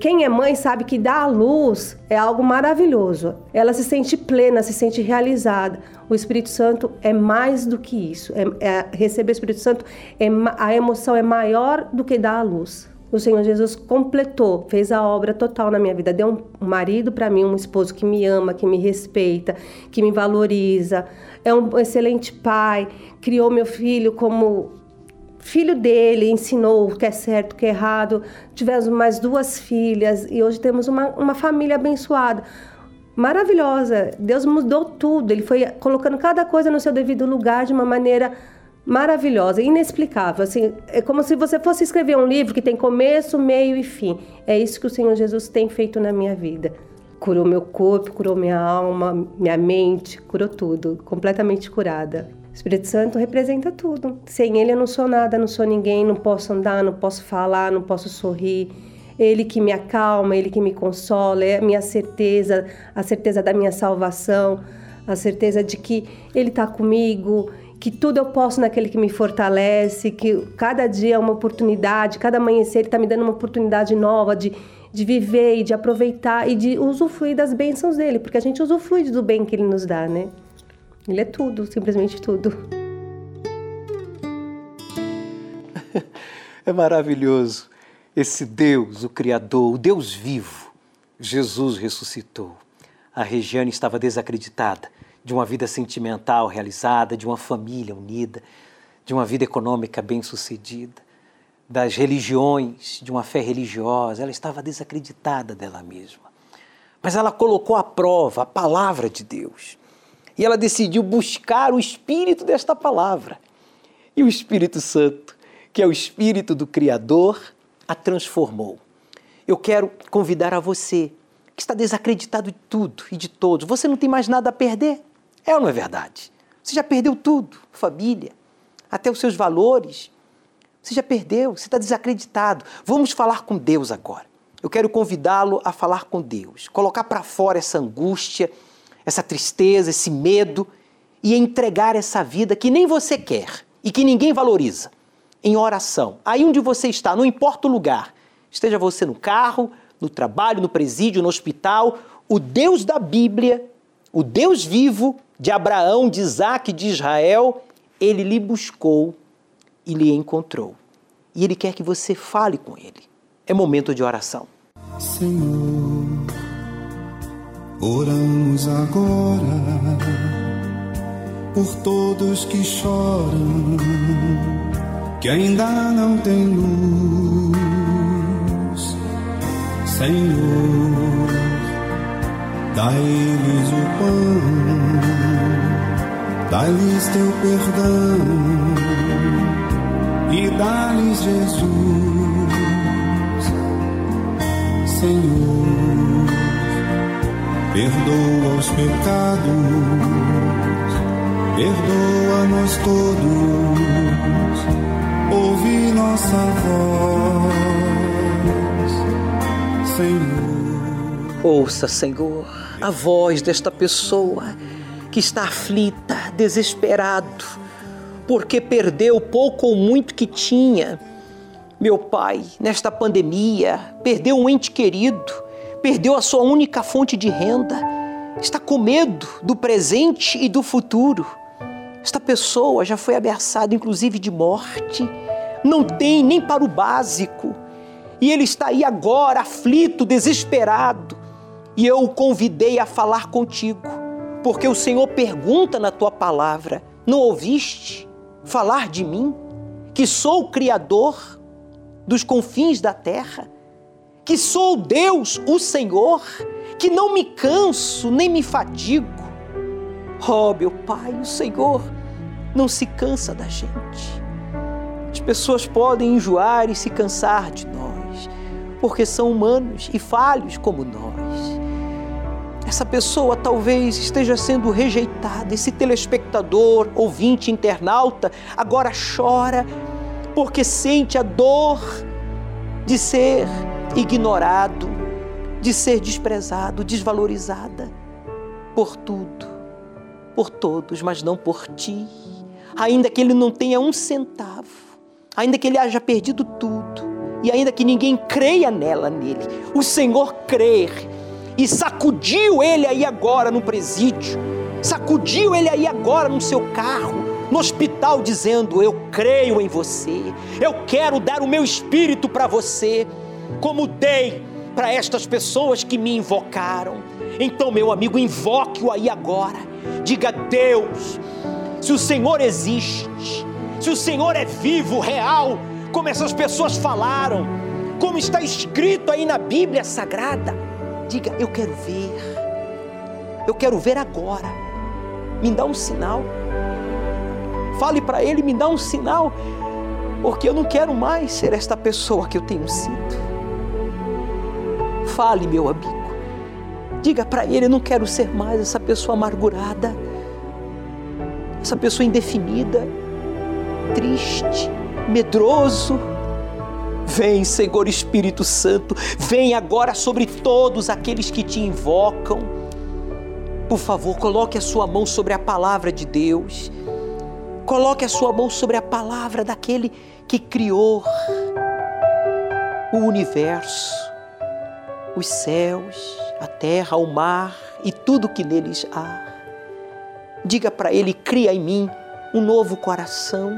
quem é mãe sabe que dar a luz é algo maravilhoso. Ela se sente plena, se sente realizada. O Espírito Santo é mais do que isso. É, é, receber o Espírito Santo, é, a emoção é maior do que dar a luz. O Senhor Jesus completou, fez a obra total na minha vida. Deu um marido para mim, um esposo que me ama, que me respeita, que me valoriza. É um excelente pai. Criou meu filho como filho dele ensinou o que é certo, o que é errado. Tivemos mais duas filhas e hoje temos uma, uma família abençoada. Maravilhosa. Deus mudou tudo. Ele foi colocando cada coisa no seu devido lugar de uma maneira maravilhosa, inexplicável. Assim, é como se você fosse escrever um livro que tem começo, meio e fim. É isso que o Senhor Jesus tem feito na minha vida. Curou meu corpo, curou minha alma, minha mente, curou tudo, completamente curada. Espírito Santo representa tudo. Sem ele eu não sou nada, não sou ninguém, não posso andar, não posso falar, não posso sorrir. Ele que me acalma, ele que me consola, é a minha certeza, a certeza da minha salvação, a certeza de que ele está comigo, que tudo eu posso naquele que me fortalece, que cada dia é uma oportunidade, cada amanhecer ele está me dando uma oportunidade nova de, de viver e de aproveitar e de usufruir das bênçãos dele, porque a gente usufrui do bem que ele nos dá, né? Ele é tudo, simplesmente tudo. É maravilhoso esse Deus, o Criador, o Deus vivo, Jesus ressuscitou. A Regiane estava desacreditada de uma vida sentimental realizada, de uma família unida, de uma vida econômica bem-sucedida, das religiões, de uma fé religiosa. Ela estava desacreditada dela mesma. Mas ela colocou à prova a palavra de Deus. E ela decidiu buscar o espírito desta palavra. E o Espírito Santo, que é o espírito do Criador, a transformou. Eu quero convidar a você que está desacreditado de tudo e de todos. Você não tem mais nada a perder. É ou não é verdade? Você já perdeu tudo, família, até os seus valores. Você já perdeu, você está desacreditado. Vamos falar com Deus agora. Eu quero convidá-lo a falar com Deus, colocar para fora essa angústia, essa tristeza, esse medo e entregar essa vida que nem você quer e que ninguém valoriza em oração. Aí onde você está, não importa o lugar, esteja você no carro, no trabalho, no presídio, no hospital, o Deus da Bíblia, o Deus vivo de Abraão, de Isaac, de Israel, ele lhe buscou e lhe encontrou. E ele quer que você fale com ele. É momento de oração. Senhor, oramos agora por todos que choram que ainda não tem luz, Senhor, dá-lhes o pão, dá-lhes teu perdão e dá-lhes Jesus, Senhor, perdoa os pecados, perdoa-nos todos ouve nossa voz, Senhor. Ouça, Senhor, a voz desta pessoa que está aflita, desesperado, porque perdeu pouco ou muito que tinha. Meu pai, nesta pandemia, perdeu um ente querido, perdeu a sua única fonte de renda, está com medo do presente e do futuro. Esta pessoa já foi ameaçada, inclusive, de morte, não tem nem para o básico. E ele está aí agora, aflito, desesperado. E eu o convidei a falar contigo, porque o Senhor pergunta na tua palavra: não ouviste falar de mim, que sou o Criador dos confins da terra, que sou Deus, o Senhor, que não me canso nem me fadigo? Oh, meu Pai, o Senhor não se cansa da gente. As pessoas podem enjoar e se cansar de nós, porque são humanos e falhos como nós. Essa pessoa talvez esteja sendo rejeitada, esse telespectador, ouvinte, internauta, agora chora porque sente a dor de ser ignorado, de ser desprezado, desvalorizada por tudo, por todos, mas não por ti. Ainda que ele não tenha um centavo, ainda que ele haja perdido tudo, e ainda que ninguém creia nela, nele, o Senhor crer e sacudiu ele aí agora no presídio, sacudiu ele aí agora no seu carro, no hospital, dizendo: Eu creio em você, eu quero dar o meu espírito para você, como dei para estas pessoas que me invocaram. Então, meu amigo, invoque-o aí agora. Diga: Deus, se o Senhor existe, se o Senhor é vivo, real, como essas pessoas falaram, como está escrito aí na Bíblia Sagrada, diga: Eu quero ver, eu quero ver agora, me dá um sinal. Fale para ele, me dá um sinal, porque eu não quero mais ser esta pessoa que eu tenho sido. Fale, meu amigo. Diga para ele, eu não quero ser mais essa pessoa amargurada, essa pessoa indefinida, triste, medroso. Vem, Senhor Espírito Santo, vem agora sobre todos aqueles que te invocam. Por favor, coloque a sua mão sobre a palavra de Deus. Coloque a sua mão sobre a palavra daquele que criou o universo, os céus, a terra, o mar e tudo que neles há. Diga para ele: cria em mim um novo coração.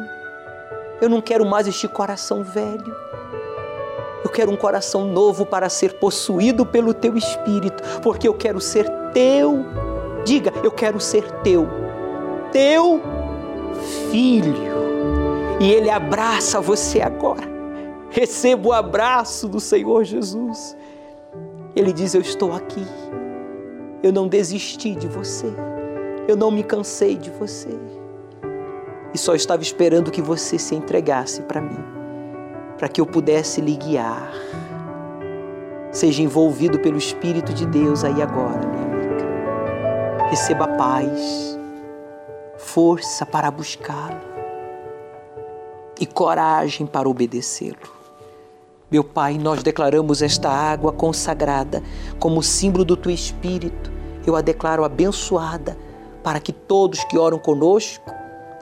Eu não quero mais este coração velho. Eu quero um coração novo para ser possuído pelo teu espírito, porque eu quero ser teu. Diga, eu quero ser teu. Teu filho. E ele abraça você agora. Receba o abraço do Senhor Jesus. Ele diz: Eu estou aqui. Eu não desisti de você. Eu não me cansei de você. E só estava esperando que você se entregasse para mim, para que eu pudesse lhe guiar. Seja envolvido pelo Espírito de Deus aí agora, minha amiga. Receba paz, força para buscá-lo e coragem para obedecê-lo. Meu Pai, nós declaramos esta água consagrada como símbolo do Teu Espírito. Eu a declaro abençoada para que todos que oram conosco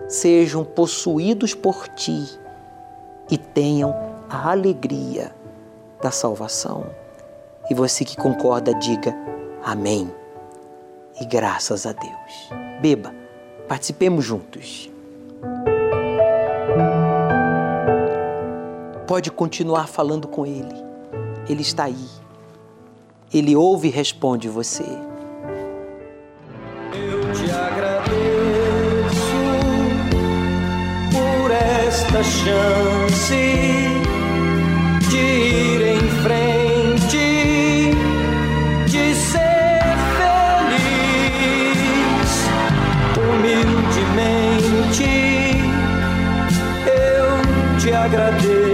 sejam possuídos por Ti e tenham a alegria da salvação. E você que concorda, diga amém. E graças a Deus. Beba, participemos juntos. Pode continuar falando com Ele. Ele está aí. Ele ouve e responde você. Eu te agradeço por esta chance de ir em frente, de ser feliz humildemente. Eu te agradeço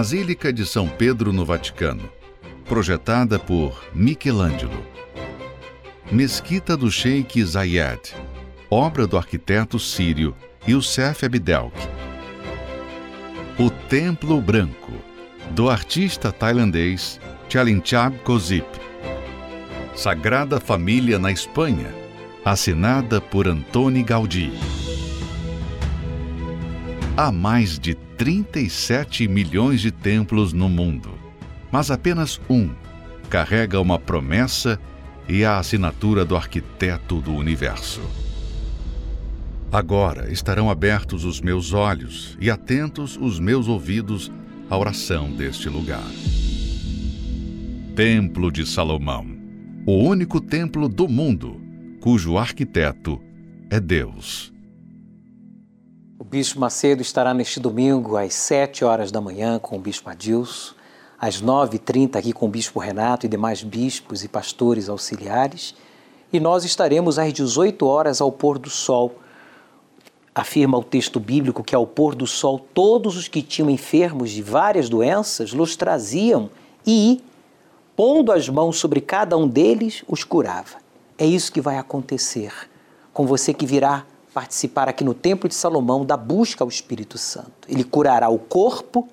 Basílica de São Pedro no Vaticano, projetada por Michelangelo. Mesquita do Sheikh Zayed, obra do arquiteto sírio Youssef Abdelk. O Templo Branco, do artista tailandês Chalinchab Kozip. Sagrada Família na Espanha, assinada por Antoni Gaudí. Há mais de 37 milhões de templos no mundo, mas apenas um carrega uma promessa e a assinatura do arquiteto do universo. Agora estarão abertos os meus olhos e atentos os meus ouvidos à oração deste lugar. Templo de Salomão, o único templo do mundo cujo arquiteto é Deus. Bispo Macedo estará neste domingo às 7 horas da manhã com o Bispo Adilson, às 9h30 aqui com o Bispo Renato e demais bispos e pastores auxiliares, e nós estaremos às 18 horas ao pôr do sol. Afirma o texto bíblico que ao pôr do sol todos os que tinham enfermos de várias doenças los traziam e, pondo as mãos sobre cada um deles, os curava. É isso que vai acontecer com você que virá participar aqui no Templo de Salomão da busca ao Espírito Santo. Ele curará o corpo,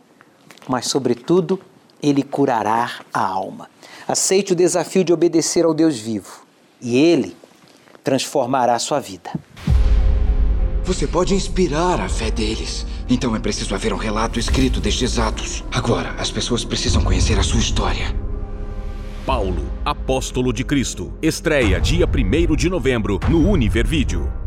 mas, sobretudo, ele curará a alma. Aceite o desafio de obedecer ao Deus vivo e ele transformará a sua vida. Você pode inspirar a fé deles. Então é preciso haver um relato escrito destes atos. Agora, as pessoas precisam conhecer a sua história. Paulo, apóstolo de Cristo. Estreia dia 1 de novembro no Univer Vídeo.